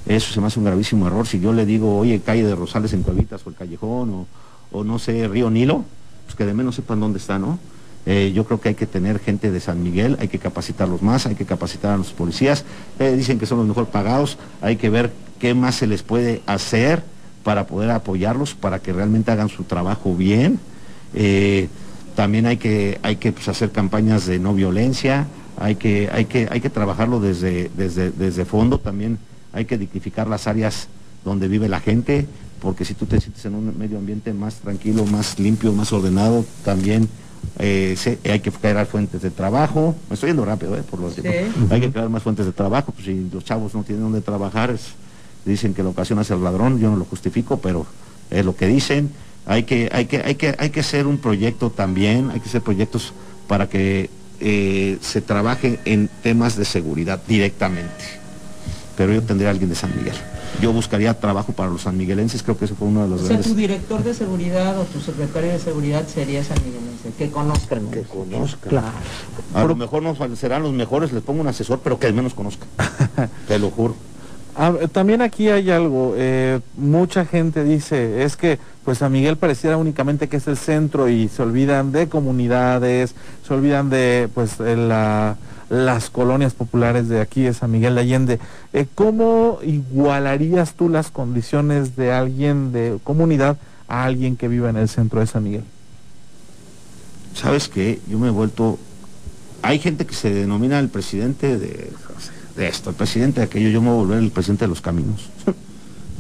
Eso se me hace un gravísimo error. Si yo le digo, oye, calle de Rosales en Cuevitas o el Callejón o, no sé, Río Nilo, pues que de menos sepan dónde está, ¿no? Eh, yo creo que hay que tener gente de San Miguel, hay que capacitarlos más, hay que capacitar a nuestros policías. Eh, dicen que son los mejor pagados, hay que ver qué más se les puede hacer para poder apoyarlos, para que realmente hagan su trabajo bien. Eh, también hay que, hay que pues, hacer campañas de no violencia, hay que, hay que, hay que trabajarlo desde, desde, desde fondo, también hay que dignificar las áreas donde vive la gente, porque si tú te sientes en un medio ambiente más tranquilo, más limpio, más ordenado, también eh, hay que crear fuentes de trabajo, me estoy yendo rápido, eh, por los hay que crear más fuentes de trabajo, pues si los chavos no tienen dónde trabajar, dicen que la ocasión es el ladrón, yo no lo justifico, pero es lo que dicen, hay que, hay que, hay que, hay que hacer un proyecto también, hay que hacer proyectos para que eh, se trabaje en temas de seguridad directamente. Pero yo tendría a alguien de San Miguel yo buscaría trabajo para los sanmiguelenses, creo que eso fue uno de los o sea, tu director de seguridad o tu secretario de seguridad sería sanmiguelense, que conozcan. Que conozcan. Claro. A lo mejor no serán los mejores, les pongo un asesor, pero que al menos conozca. Te lo juro. Ah, también aquí hay algo, eh, mucha gente dice, es que pues San Miguel pareciera únicamente que es el centro y se olvidan de comunidades, se olvidan de pues la las colonias populares de aquí de San Miguel de Allende. Eh, ¿Cómo igualarías tú las condiciones de alguien de comunidad a alguien que vive en el centro de San Miguel? ¿Sabes qué? Yo me he vuelto... Hay gente que se denomina el presidente de, de esto, el presidente de aquello, yo me voy a volver el presidente de los caminos.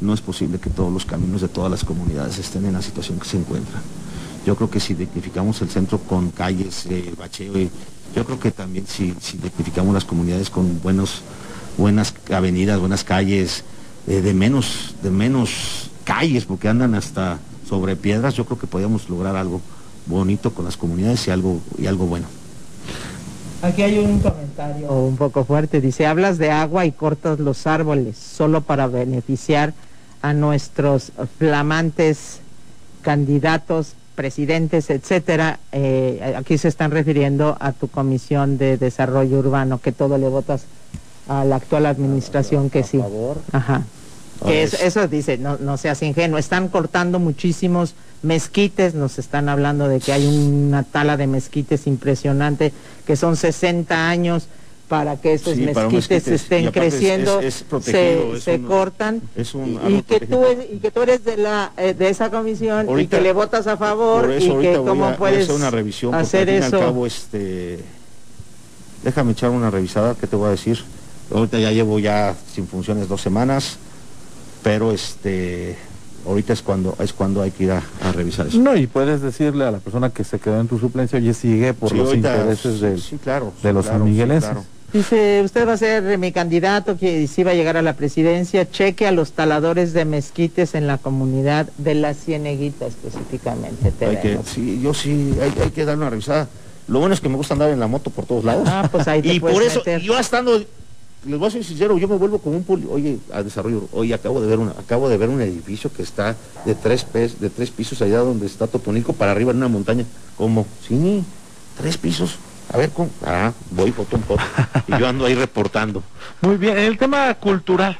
no es posible que todos los caminos de todas las comunidades estén en la situación que se encuentran. Yo creo que si identificamos el centro con calles, eh, bacheo, y yo creo que también si, identificamos las comunidades con buenos, buenas avenidas, buenas calles, eh, de, menos, de menos calles, porque andan hasta sobre piedras, yo creo que podríamos lograr algo bonito con las comunidades y algo, y algo bueno. Aquí hay un comentario un poco fuerte. Dice, hablas de agua y cortas los árboles solo para beneficiar a nuestros flamantes candidatos presidentes, etcétera, eh, aquí se están refiriendo a tu comisión de desarrollo urbano, que todo le votas a la actual administración que sí. Ajá. Que eso dice, no, no seas ingenuo, están cortando muchísimos mezquites, nos están hablando de que hay una tala de mezquites impresionante, que son 60 años, para que esos mezquites estén creciendo, se, cortan y, que tú, y que tú eres de la eh, de esa comisión y que le votas a favor y que cómo puedes hacer una revisión hacer eso. Al cabo, este, déjame echar una revisada, ¿qué te voy a decir? Ahorita ya llevo ya sin funciones dos semanas, pero este ahorita es cuando es cuando hay que ir a, revisar eso. No, y puedes decirle a la persona que se quedó en tu suplencia, oye, sigue por los intereses de, claro, de los claro, Dice, usted va a ser mi candidato, que si va a llegar a la presidencia, cheque a los taladores de mezquites en la comunidad de la Cieneguita específicamente. Hay que, sí, yo sí, hay, que dar una revisada. Lo bueno es que me gusta andar en la moto por todos lados. Ah, pues ahí te Y por eso, yo estando, les voy a ser sincero, yo me vuelvo como un poli, oye, a desarrollo, oye, acabo de ver una, acabo de ver un edificio que está de tres, de tres pisos allá donde está Toponico para arriba en una montaña. ¿Cómo? Sí, tres pisos a ver, ¿cómo? Ah, voy foto un foto. Y yo ando ahí reportando. Muy bien, el tema cultural.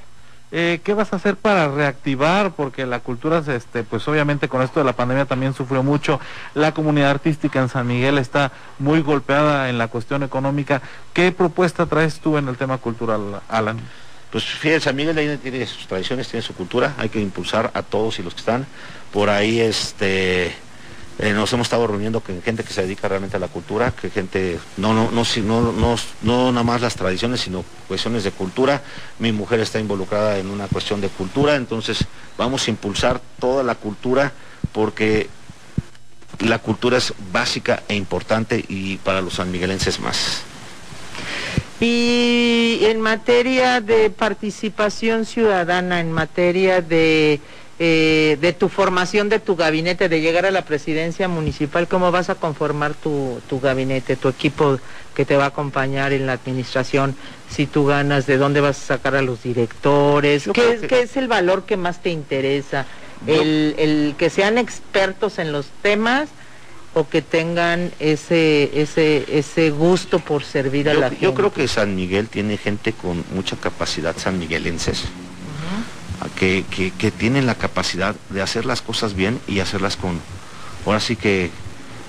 Eh, ¿Qué vas a hacer para reactivar? Porque la cultura, este, pues obviamente con esto de la pandemia también sufrió mucho. La comunidad artística en San Miguel está muy golpeada en la cuestión económica. ¿Qué propuesta traes tú en el tema cultural, Alan? Pues fíjate, San Miguel tiene sus tradiciones, tiene su cultura. Hay que impulsar a todos y los que están. Por ahí, este eh, nos hemos estado reuniendo con gente que se dedica realmente a la cultura, que gente, no, no, no, no, no, no nada más las tradiciones, sino cuestiones de cultura. Mi mujer está involucrada en una cuestión de cultura, entonces vamos a impulsar toda la cultura porque la cultura es básica e importante y para los sanmiguelenses más. Y en materia de participación ciudadana, en materia de eh, de tu formación de tu gabinete, de llegar a la presidencia municipal, cómo vas a conformar tu, gabinete, tu equipo que te va a acompañar en la administración, si tú ganas, de dónde vas a sacar a los directores, ¿Qué, es el valor que más te interesa? El, que sean expertos en los temas o que tengan ese, ese, ese gusto por servir a la gente. Yo creo que San Miguel tiene gente con mucha capacidad sanmiguelenses que, tienen la capacidad de hacer las cosas bien y hacerlas con, ahora sí que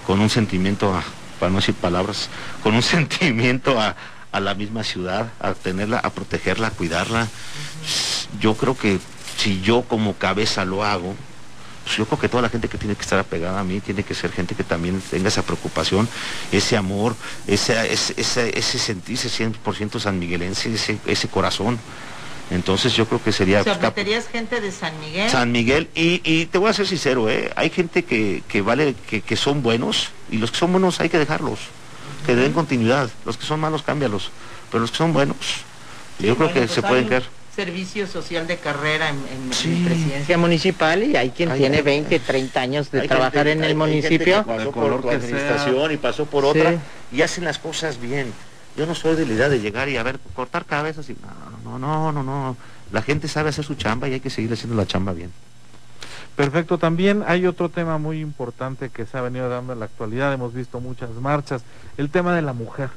con un sentimiento, para no decir palabras, con un sentimiento a, la misma ciudad, a tenerla, a protegerla, a cuidarla. Yo creo que si yo como cabeza lo hago, pues yo creo que toda la gente que tiene que estar apegada a mí tiene que ser gente que también tenga esa preocupación, ese amor, ese, ese, ese, ese sentirse 100% sanmiguelense, ese, ese corazón. Entonces yo creo que sería... O sea, meterías gente de San Miguel. San Miguel, y, te voy a ser sincero, ¿eh? hay gente que, que vale, que, que, son buenos, y los que son buenos hay que dejarlos, que den continuidad, los que son malos cámbialos, pero los que son buenos, yo creo que pues se pueden quedar servicio social de carrera en, presidencia municipal y hay quien tiene 20, 30 años de trabajar en el municipio. pasó por administración y pasó por otra y hacen las cosas bien. Yo no soy de la idea de llegar y a ver, cortar cabezas y no, no, no, no, no. La gente sabe hacer su chamba y hay que seguir haciendo la chamba bien. Perfecto, también hay otro tema muy importante que se ha venido dando en la actualidad, hemos visto muchas marchas, el tema de la mujer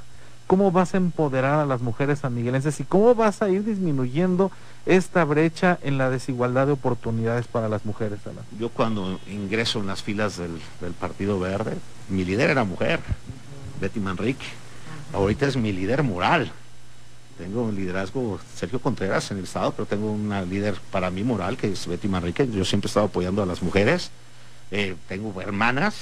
cómo vas a empoderar a las mujeres sanmiguelenses y cómo vas a ir disminuyendo esta brecha en la desigualdad de oportunidades para las mujeres, Yo cuando ingreso en las filas del, Partido Verde, mi líder era mujer, Betty Manrique. Ahorita es mi líder moral. Tengo un liderazgo, Sergio Contreras en el Estado, pero tengo una líder para mí moral, que es Betty Manrique. Yo siempre he estado apoyando a las mujeres. Eh, tengo hermanas,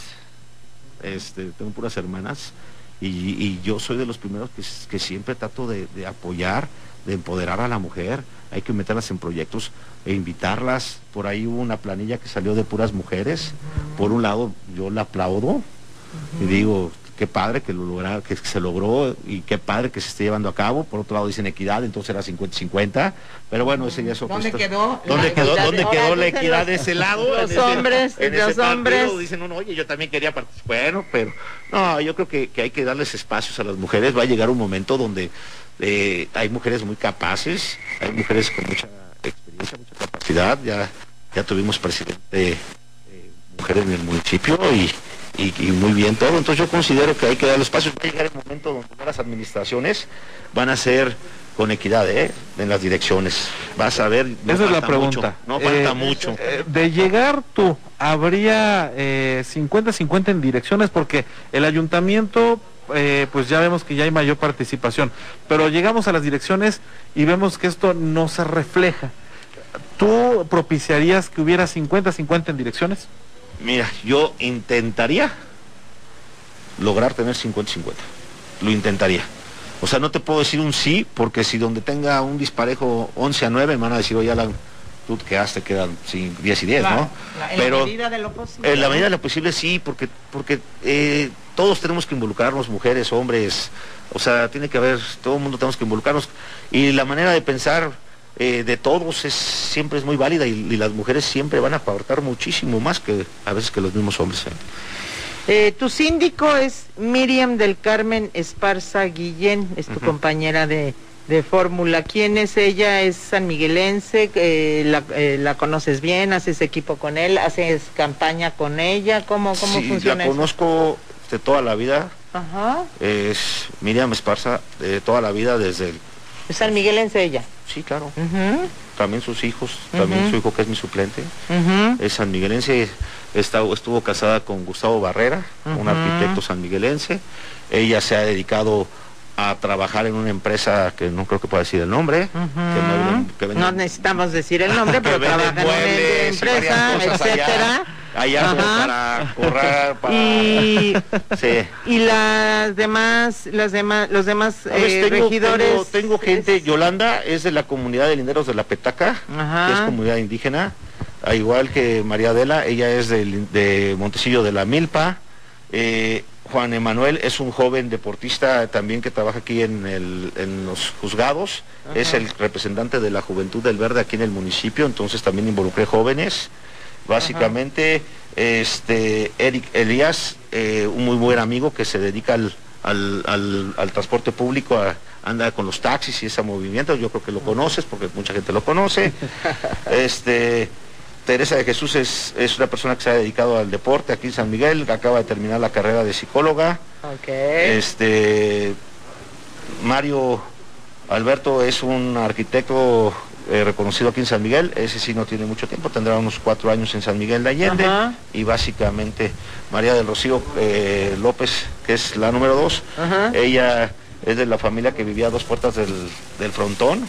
este, tengo puras hermanas y, yo soy de los primeros que, siempre trato de, apoyar, de empoderar a la mujer. Hay que meterlas en proyectos e invitarlas. Por ahí hubo una planilla que salió de puras mujeres. Por un lado, yo la aplaudo y digo, qué padre que lo logra, que se logró y qué padre que se esté llevando a cabo. Por otro lado dicen equidad, entonces era 50-50. Pero bueno, ese ya es ¿Dónde quedó? ¿Dónde quedó, ¿dónde quedó la equidad de ese lado? Los hombres, los hombres. Dicen uno, oye, yo también quería participar. Bueno, pero no, yo creo que, hay que darles espacios a las mujeres. Va a llegar un momento donde eh, hay mujeres muy capaces, hay mujeres con mucha experiencia, mucha capacidad. Ya, ya tuvimos presidente eh, mujer en el municipio y y, muy bien todo. Entonces yo considero que hay que dar espacios. Va a llegar el momento donde las administraciones van a ser con equidad ¿eh? en las direcciones. Vas a ver. Esa es la pregunta. no falta eh, mucho. Eh, de llegar tú, ¿habría 50-50 en direcciones? Porque el ayuntamiento, pues ya vemos que ya hay mayor participación. Pero llegamos a las direcciones y vemos que esto no se refleja. ¿Tú propiciarías que hubiera 50-50 en direcciones? Mira, yo intentaría lograr tener 50-50. Lo intentaría. O sea, no te puedo decir un sí, porque si donde tenga un disparejo 11 a 9, me van a decir, oye, Alan, tú quedaste, quedan 10 y 10, ¿no? en Pero, la medida de lo posible. En la medida de lo posible sí, porque, porque eh, todos tenemos que involucrarnos, mujeres, hombres, o sea, tiene que haber, todo el mundo tenemos que involucrarnos. Y la manera de pensar eh, de todos es, siempre es muy válida y, las mujeres siempre van a aportar muchísimo más que a veces que los mismos hombres. ¿eh? Eh, tu síndico es Miriam del Carmen Esparza Guillén, es tu compañera de, fórmula. ¿Quién es ella? ¿Es sanmiguelense? la, conoces bien? ¿Haces equipo con él? ¿Haces campaña con ella? ¿Cómo, cómo sí, funciona la conozco de toda la vida. Ajá. Es Miriam Esparza de toda la vida desde el ¿Es San Miguelense ella? Sí, claro. También sus hijos, también su hijo que es mi suplente. Es San Miguelense, estuvo casada con Gustavo Barrera, un arquitecto sanmiguelense. Ella se ha dedicado a trabajar en una empresa que no creo que pueda decir el nombre. no, necesitamos decir el nombre, pero trabaja en una empresa, etcétera allá para correr, para... Y, y las demás, las demás, los demás eh, regidores... Tengo, gente, Yolanda es de la comunidad de linderos de la Petaca, que es comunidad indígena, a igual que María Adela, ella es de, de Montecillo de la Milpa, eh, Juan Emanuel es un joven deportista también que trabaja aquí en, el, en los juzgados, es el representante de la Juventud del Verde aquí en el municipio, entonces también involucré jóvenes. Básicamente, este Eric Elías, eh, un muy buen amigo que se dedica al, al, transporte público, anda con los taxis y ese movimiento, yo creo que lo conoces porque mucha gente lo conoce. este Teresa de Jesús es, una persona que se ha dedicado al deporte aquí en San Miguel, que acaba de terminar la carrera de psicóloga. Este Mario Alberto es un arquitecto eh, reconocido aquí en San Miguel, ese sí no tiene mucho tiempo, tendrá unos cuatro años en San Miguel de Allende y básicamente María del Rocío eh, López, que es la número dos, ella es de la familia que vivía a dos puertas del, frontón,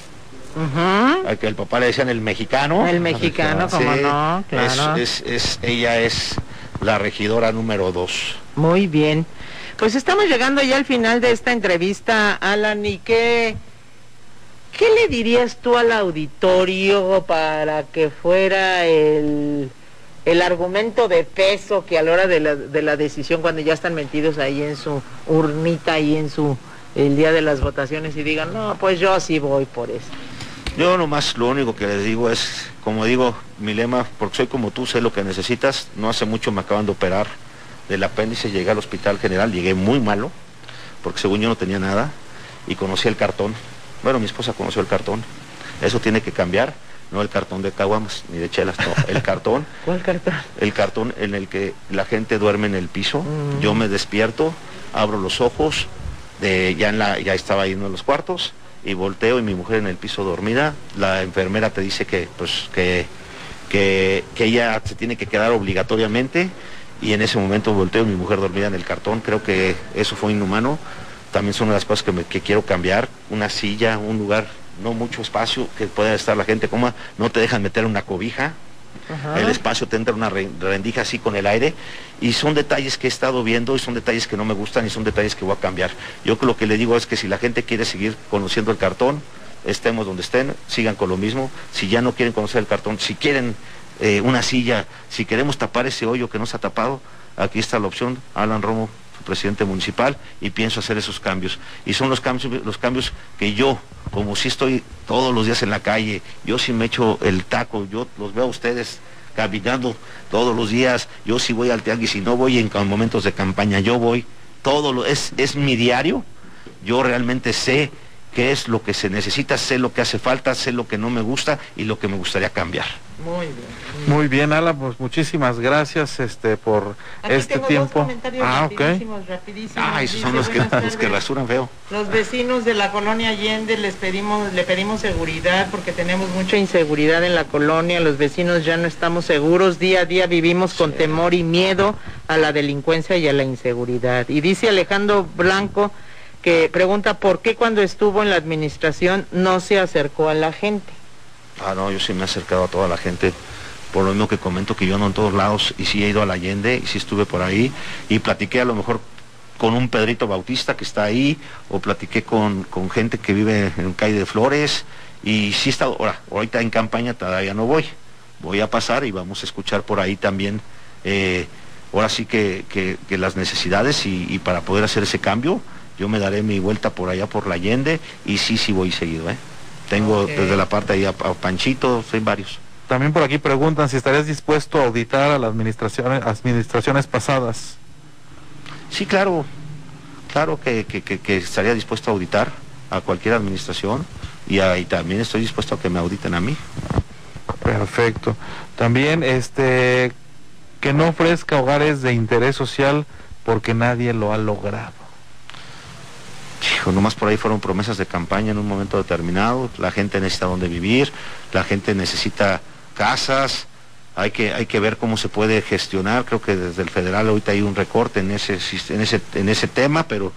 al que el papá le decían el mexicano. El mexicano, como no, claro. Es, ella es la regidora número dos. Muy bien. Pues estamos llegando ya al final de esta entrevista, Alan, y qué ¿Qué le dirías tú al auditorio para que fuera el, el argumento de peso que a la hora de la, de la decisión, cuando ya están metidos ahí en su urnita, ahí en su el día de las votaciones y digan, no, pues yo así voy por eso? Yo nomás lo único que les digo es, como digo, mi lema, porque soy como tú, sé lo que necesitas. No hace mucho me acaban de operar del apéndice, llegué al hospital general, llegué muy malo, porque según yo no tenía nada, y conocí el cartón. Bueno, mi esposa conoció el cartón. Eso tiene que cambiar, no el cartón de caguamas ni de chelas, no, el cartón. ¿Cuál cartón? El cartón en el que la gente duerme en el piso, mm. yo me despierto, abro los ojos, de, ya, en la, ya estaba ahí en los cuartos, y volteo y mi mujer en el piso dormida, la enfermera te dice que, pues, que, que, ella se tiene que quedar obligatoriamente y en ese momento volteo y mi mujer dormida en el cartón, creo que eso fue inhumano, también son las cosas que, que quiero cambiar, una silla, un lugar, no mucho espacio, que pueda estar la gente cómoda, no te dejan meter una cobija, el espacio te entra una rendija así con el aire. Y son detalles que he estado viendo y son detalles que no me gustan y son detalles que voy a cambiar. Yo lo que le digo es que si la gente quiere seguir conociendo el cartón, estemos donde estén, sigan con lo mismo. Si ya no quieren conocer el cartón, si quieren eh, una silla, si queremos tapar ese hoyo que no se ha tapado, aquí está la opción, Alan Romo, presidente municipal, y pienso hacer esos cambios. Y son los cambios, los cambios que yo, como si estoy todos los días en la calle, yo si me echo el taco, yo los veo a ustedes caminando todos los días, yo si voy al tianguis y no voy en momentos de campaña, yo voy, todo lo, es, es mi diario, yo realmente sé qué es lo que se necesita, sé lo que hace falta, sé lo que no me gusta y lo que me gustaría cambiar. Muy bien. Muy bien, Ala, pues muchísimas gracias este por este tiempo. ah, rapidísimos, rapidísimos. Ah, esos son los que, los que rasuran feo. Los vecinos de la colonia Allende les pedimos, le pedimos seguridad porque tenemos mucha inseguridad en la colonia, los vecinos ya no estamos seguros, día a día vivimos con temor y miedo a la delincuencia y a la inseguridad. Y dice Alejandro Blanco que pregunta por qué cuando estuvo en la administración no se acercó a la gente. Ah, no, yo sí me he acercado a toda la gente, por lo mismo que comento que yo no en todos lados, y sí he ido a la Allende, y sí estuve por ahí, y platiqué a lo mejor con un Pedrito Bautista que está ahí, o platiqué con, gente que vive en calle de Flores, y sí he estado, ahora, ahorita en campaña todavía no voy, voy a pasar y vamos a escuchar por ahí también, eh, ahora sí que, las necesidades y, para poder hacer ese cambio, yo me daré mi vuelta por allá por la Allende, y sí, sí voy seguido, ¿eh? Tengo desde la parte ahí a, Panchito, soy varios. También por aquí preguntan si estarías dispuesto a auditar a las administraciones, administraciones pasadas. Sí, claro, claro que, estaría dispuesto a auditar a cualquier administración y, y, también estoy dispuesto a que me auditen a mí. Perfecto. También este que no ofrezca hogares de interés social porque nadie lo ha logrado nomás por ahí fueron promesas de campaña en un momento determinado, la gente necesita dónde vivir, la gente necesita casas, hay que, hay que ver cómo se puede gestionar, creo que desde el federal ahorita hay un recorte en ese, en ese, en ese tema, pero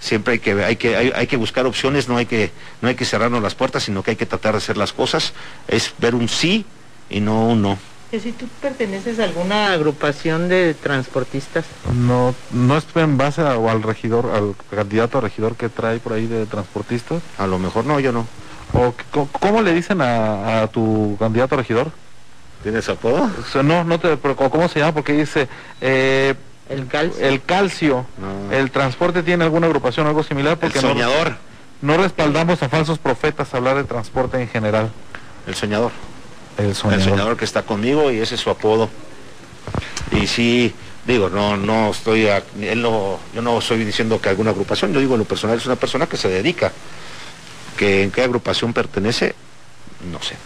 siempre hay que, hay que, hay, que buscar opciones, no hay que, no hay que cerrarnos las puertas, sino que hay que tratar de hacer las cosas, es ver un sí y no un no que si tú perteneces a alguna agrupación de transportistas. No, no es en base o al regidor, al candidato a regidor que trae por ahí de transportistas. A lo mejor no, yo no. ¿O cómo le dicen a, tu candidato a regidor? ¿Tienes apodo? no, no te, pero ¿cómo se llama? Porque dice eh, el calcio. El calcio. El transporte tiene alguna agrupación algo similar porque el soñador. No, no respaldamos a falsos profetas hablar de transporte en general. El soñador. El soñador. que está conmigo y ese es su apodo. Y sí, digo, no, no estoy, él no, yo no estoy diciendo que alguna agrupación, yo digo en lo personal es una persona que se dedica. Que en qué agrupación pertenece, no sé.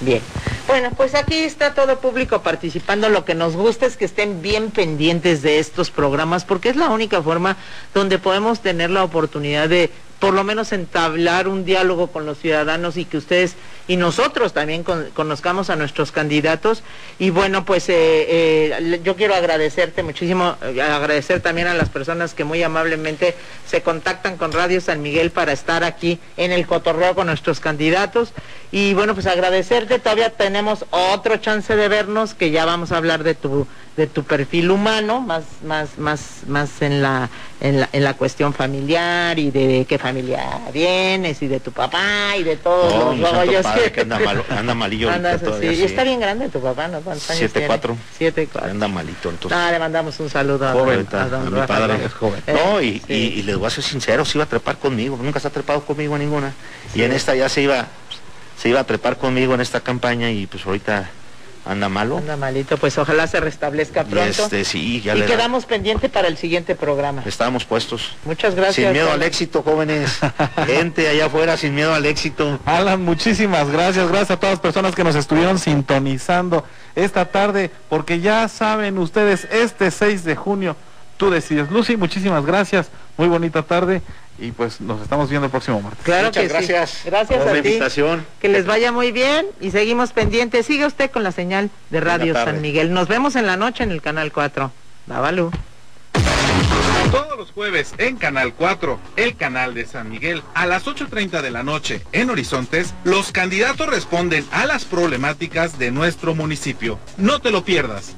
Bien, bueno, pues aquí está todo público participando. Lo que nos gusta es que estén bien pendientes de estos programas, porque es la única forma donde podemos tener la oportunidad de por lo menos entablar un diálogo con los ciudadanos y que ustedes y nosotros también conozcamos a nuestros candidatos. Y bueno, pues eh, eh, yo quiero agradecerte muchísimo, agradecer también a las personas que muy amablemente se contactan con Radio San Miguel para estar aquí en el cotorreo con nuestros candidatos. Y bueno, pues agradecerte, todavía tenemos otro chance de vernos, que ya vamos a hablar de tu de tu perfil humano, más, más, más, más en la, en la, en la cuestión familiar y de qué familia vienes y de tu papá y de todos los rollos que anda, anda malillo Y está bien grande tu papá, ¿no? Siete cuatro. Siete cuatro. Anda malito entonces. Ah, le mandamos un saludo a, mi padre. Es joven. Eh, no, y, y, les voy a ser sincero, se iba a trepar conmigo, nunca se ha trepado conmigo a ninguna. Y en esta ya se iba, se iba a trepar conmigo en esta campaña y pues ahorita anda malo. Anda malito, pues ojalá se restablezca pronto. Este, sí, y quedamos pendiente para el siguiente programa. Estamos puestos. Muchas gracias. Sin miedo al éxito, jóvenes. Gente allá afuera, sin miedo al éxito. Alan, muchísimas gracias. Gracias a todas las personas que nos estuvieron sintonizando esta tarde, porque ya saben ustedes, este 6 de junio, tú decides. Lucy, muchísimas gracias. Muy bonita tarde y pues nos estamos viendo el próximo martes. Claro que gracias. Sí. Gracias por a la invitación. Que les vaya muy bien y seguimos pendientes. Sigue usted con la señal de Radio San Miguel. Nos vemos en la noche en el canal 4. Davalu. Todos los jueves en Canal 4, el canal de San Miguel, a las 8.30 de la noche en Horizontes, los candidatos responden a las problemáticas de nuestro municipio. No te lo pierdas.